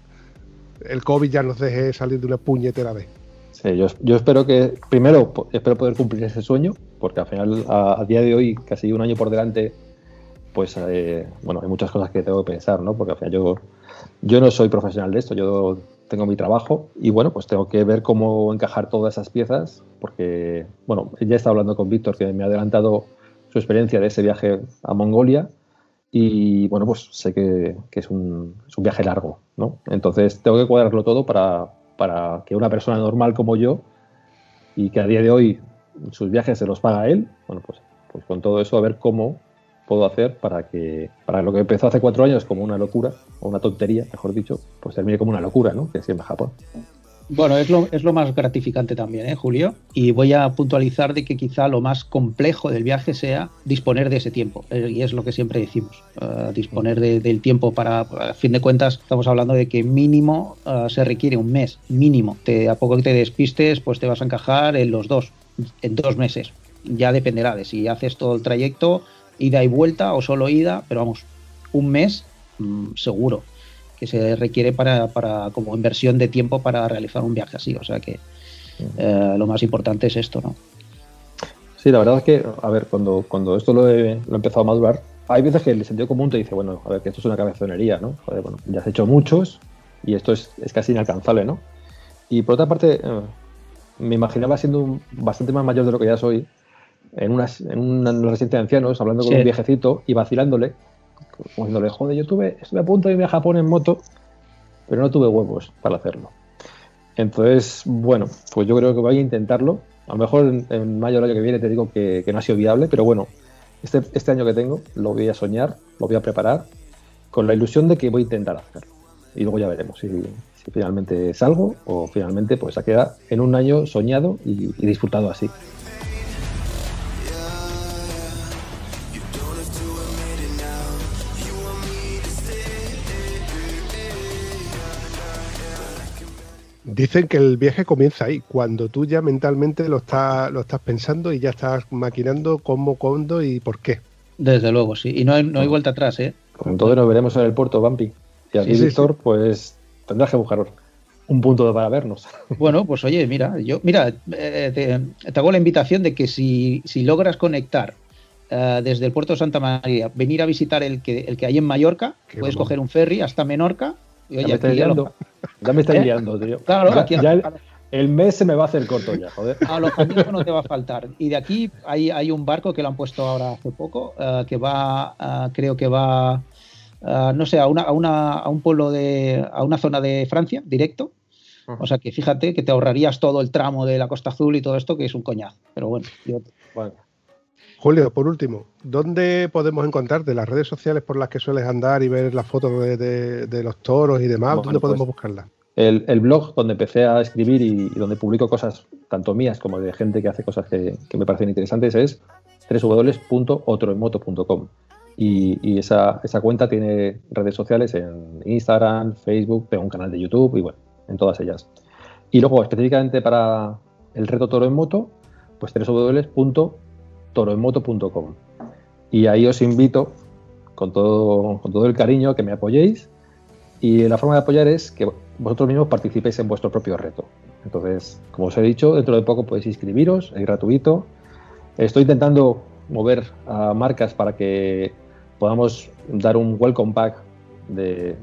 el COVID ya nos deje salir de una puñetera vez. Sí, yo, yo espero que, primero, espero poder cumplir ese sueño, porque al final, a, a día de hoy, casi un año por delante, pues, eh, bueno, hay muchas cosas que tengo que pensar, ¿no? Porque al final yo, yo no soy profesional de esto, yo tengo mi trabajo y, bueno, pues tengo que ver cómo encajar todas esas piezas, porque, bueno, ya he estado hablando con Víctor, que me ha adelantado su experiencia de ese viaje a Mongolia, y bueno, pues sé que, que es, un, es un viaje largo, ¿no? Entonces tengo que cuadrarlo todo para, para que una persona normal como yo y que a día de hoy sus viajes se los paga él, bueno, pues, pues con todo eso a ver cómo puedo hacer para que para lo que empezó hace cuatro años como una locura o una tontería, mejor dicho, pues termine como una locura, ¿no? Que a Japón. Bueno, es lo, es lo más gratificante también, ¿eh, Julio? Y voy a puntualizar de que quizá lo más complejo del viaje sea disponer de ese tiempo. eh, Y es lo que siempre decimos, eh, disponer de- del tiempo para, a fin de cuentas, estamos hablando de que mínimo eh, se requiere un mes, mínimo. Te, a poco que te despistes, pues te vas a encajar en los dos, en dos meses. Ya dependerá de si haces todo el trayecto, ida y vuelta o solo ida, pero vamos, un mes mm, seguro que se requiere para, para como inversión de tiempo para realizar un viaje así. O sea que eh, lo más importante es esto, ¿no? Sí, la verdad es que, a ver, cuando, cuando esto lo he, lo he empezado a madurar, hay veces que el sentido común te dice, bueno, a ver, que esto es una cabezonería, ¿no? Joder, bueno, ya has hecho muchos y esto es, es casi inalcanzable, ¿no? Y por otra parte, eh, me imaginaba siendo un- bastante más mayor de lo que ya soy, en una, en una residencia de ancianos, hablando con Sí. un viejecito y vacilándole, como diciéndole, joder, yo tuve, estuve a punto de irme a Japón en moto, pero no tuve huevos para hacerlo. Entonces, bueno, pues yo creo que voy a intentarlo. A lo mejor en, en mayo del año que viene te digo que, no ha sido viable, pero bueno, este, este año que tengo lo voy a soñar, lo voy a preparar, con la ilusión de que voy a intentar hacerlo. Y luego ya veremos si, si finalmente salgo o finalmente pues se queda en un año soñado y disfrutado así. Dicen que el viaje comienza ahí, cuando tú ya mentalmente lo estás, lo estás pensando y ya estás maquinando cómo, cuándo y por qué. Desde luego, sí. Y no hay, no hay vuelta atrás, ¿eh? Entonces nos veremos en el puerto, Bampi. Y aquí, Sí, sí, Víctor, pues tendrás que buscar un punto para vernos. Bueno, pues oye, mira, yo, mira, eh, te, te hago la invitación de que si, si logras conectar eh, desde el puerto de Santa María, venir a visitar el que, el que hay en Mallorca, Qué puedes bueno. coger un ferry hasta Menorca. Y, Ya me estás aquí a lo- liando. Ya me estás ¿Eh? liando, tío. Claro, Ya- aquí- ya el, el mes se me va a hacer corto ya, joder. alojamiento no te va a faltar. Y de aquí hay, hay un barco que lo han puesto ahora hace poco, eh, que va, eh, creo que va, eh, no sé, a, una, a, una, a un pueblo de, a una zona de Francia, directo. O sea que fíjate que te ahorrarías todo el tramo de la Costa Azul y todo esto, que es un coñazo. Pero bueno, yo- Julio, por último, ¿dónde podemos encontrar de las redes sociales por las que sueles andar y ver las fotos de, de- de los toros y demás? Bueno, ¿Dónde pues, podemos buscarlas? El, el blog donde empecé a escribir y, y donde publico cosas tanto mías como de gente que hace cosas que, que me parecen interesantes es www.otroenmoto.com y, y esa, esa cuenta tiene redes sociales en Instagram, Facebook, tengo un canal de YouTube y bueno, en todas ellas. Y luego específicamente para el reto Toro en Moto, pues www.toroenmoto.com y ahí os invito con todo, con todo el cariño a que me apoyéis y la forma de apoyar es que vosotros mismos participéis en vuestro propio reto. Entonces, como os he dicho, dentro de poco podéis inscribiros, es gratuito. Estoy intentando mover a marcas para que podamos dar un welcome pack de,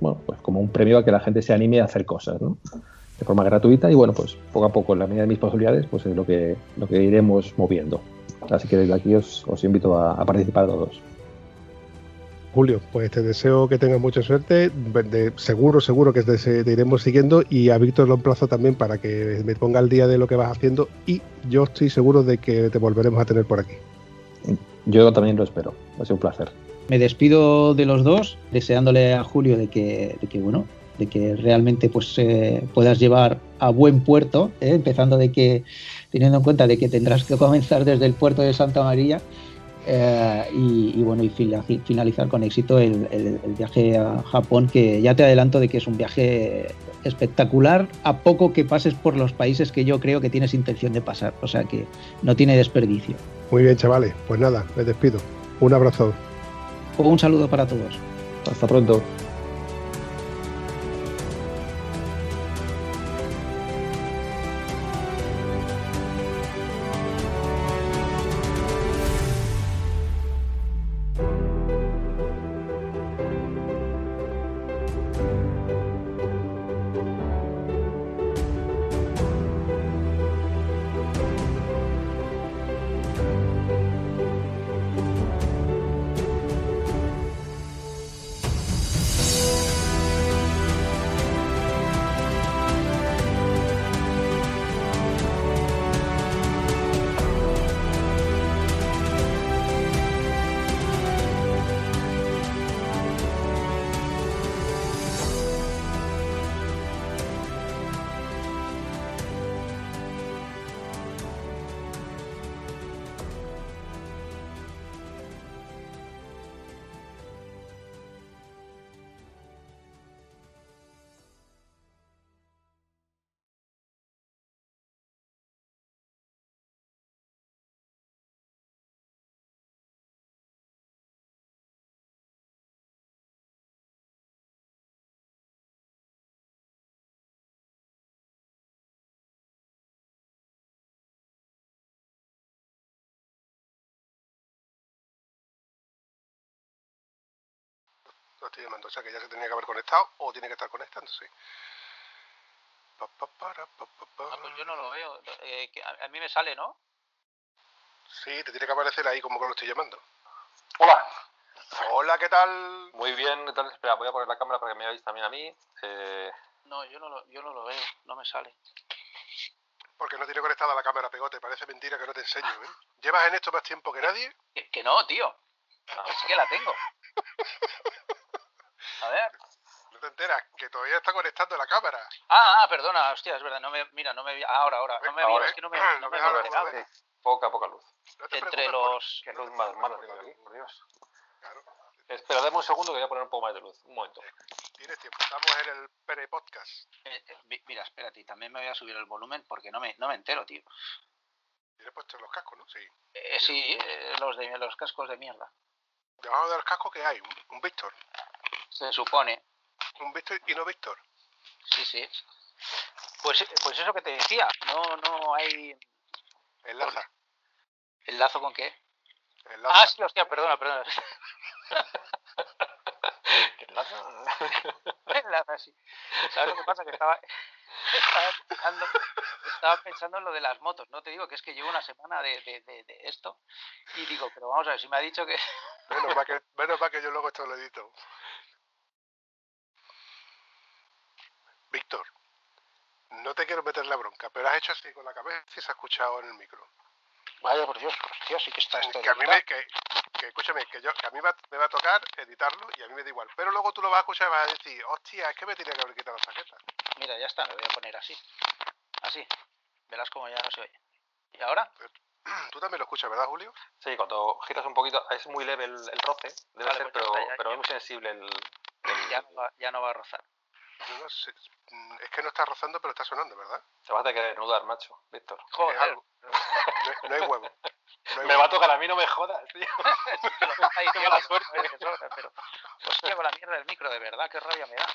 bueno, pues como un premio a que la gente se anime a hacer cosas. De forma gratuita y bueno, pues poco a poco, en la medida de mis posibilidades, pues es lo que, lo que iremos moviendo. Así que desde aquí os, os invito a, a participar todos. Julio, pues te deseo que tengas mucha suerte. De- seguro, seguro que te, te iremos siguiendo. Y a Víctor lo emplazo también para que me ponga al día de lo que vas haciendo. Y yo estoy seguro de que te volveremos a tener por aquí. Yo también lo espero. Va a ser un placer. me despido de los dos, deseándole a Julio de que, de que bueno, de que realmente pues eh, puedas llevar a buen puerto, ¿eh? empezando de que, teniendo en cuenta de que tendrás que comenzar desde el puerto de Santa María eh, y, y, bueno, y finalizar con éxito el, el- el viaje a Japón, que ya te adelanto de que es un viaje espectacular, a poco que pases por los países que yo creo que tienes intención de pasar, o sea que no tiene desperdicio. Muy bien, chavales. Pues nada, me despido. Un abrazo. Un saludo para todos. Hasta pronto. Llamando, o sea que ya se tenía que haber conectado o tiene que estar conectándose. Pa, pa, para, pa, pa, pa. pues yo no lo veo. Eh, que a, a mí me sale, ¿no? Sí, te tiene que aparecer ahí como que lo estoy llamando. Hola. Hola, ¿qué tal? Muy bien, ¿qué tal? Espera, voy a poner la cámara para que me veáis también a mí. Eh, No, yo no lo, yo no lo veo. No me sale. Porque no tiene conectada la cámara, pegote. Parece mentira que no te enseño, ¿eh? ¿Llevas en esto más tiempo que nadie? Que, que no, tío. A ver, sí que la tengo. A ver. No te enteras, que todavía está conectando la cámara. Ah, ah, perdona, hostia, es verdad. No me, mira, no me vi- Ahora, ahora. No me Ahora, vi, ¿eh? es que no me, No no me me joder. poca, poca luz. Entre los. Qué luz más mala tengo aquí, por Dios. Espera, dame un segundo que voy a poner un poco más de luz. Un momento. Tienes tiempo. Estamos en el Pere Podcast. Eh, eh, mi- mira, espérate, también me voy a subir el volumen porque no me, no me entero, tío. Tienes puesto los cascos, ¿no? Sí. Eh, sí, eh, los de los cascos de mierda. Debajo de los cascos que hay, un, un Víctor. Se supone. Un y no Víctor. Sí, sí. Pues, pues eso que te decía, no, no hay Enlaza. enlazo con qué. Enlaza. Ah, sí, hostia, perdona, perdona. Enlaza, sí. ¿Sabes lo que pasa? Que estaba, estaba, pensando, estaba pensando en lo de las motos. No te digo que es que llevo una semana de, de, de- de esto y digo, pero vamos a ver, si me ha dicho que... Menos que, menos mal que yo luego esto lo edito. Víctor, no te quiero meter la bronca, pero has hecho así con la cabeza y se ha escuchado en el micro. Vaya, por Dios, hostia, sí que está esto. Que a mí me, que, que escúchame, que, yo, que a mí va- me va a tocar editarlo y a mí me da igual. Pero luego tú lo vas a escuchar y vas a decir, hostia, es que me tenía que haber quitado la chaqueta. Mira, ya está, me voy a poner así. Así. Verás como ya no se oye. ¿Y ahora? Tú también lo escuchas, ¿verdad, Julio? Sí, cuando giras un poquito, es muy leve el, el roce, debe Vale, ser, pues ya pero, está, ya- pero ya. es muy sensible el... Ya no va, ya no va a rozar. Yo no sé, mm, es que no está rozando, pero está sonando, ¿verdad? Te vas a tener que desnudar, macho, Víctor. Joder. algo. No, hay- no hay huevo. No hay Me huevo. va a tocar a mí, no me jodas, tío. Ay, Qué tío, mala suerte. pero... Hostia, con la mierda del micro, de verdad, qué rabia me da.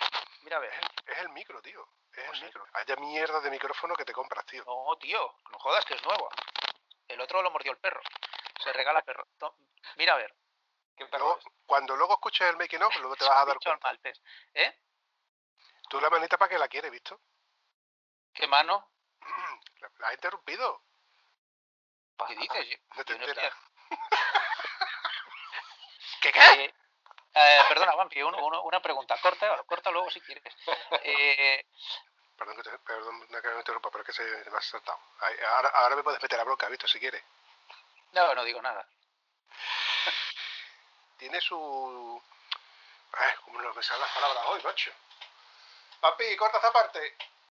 Mira, a ver. Es el micro, tío. Es Pues el micro. Haya mierda de micrófono que te compras, tío. No, tío, no jodas que es nuevo. El otro lo mordió el perro. Se regala perro. Mira, a ver. ¿Qué perro Luego, es? cuando luego escuches el making of, luego te vas a dar cuenta. maltés. ¿Eh? Tú la manita para que la quieres, ¿visto? ¿Qué mano? La, la has interrumpido. ¿Qué dices? Yo- No te no enteras. ¿Qué qué? Eh, perdona, Vampi, un- uno- una pregunta. Corta, corta luego si quieres. Eh, Perdón que te, perdón que me interrumpa, pero es que se, me ha saltado. Ahora, ahora me puedes meter la bronca, ¿visto? Si quieres. no, no digo nada. Tiene su... Ay, cómo no me salen las palabras hoy, macho. Papi, corta esta parte.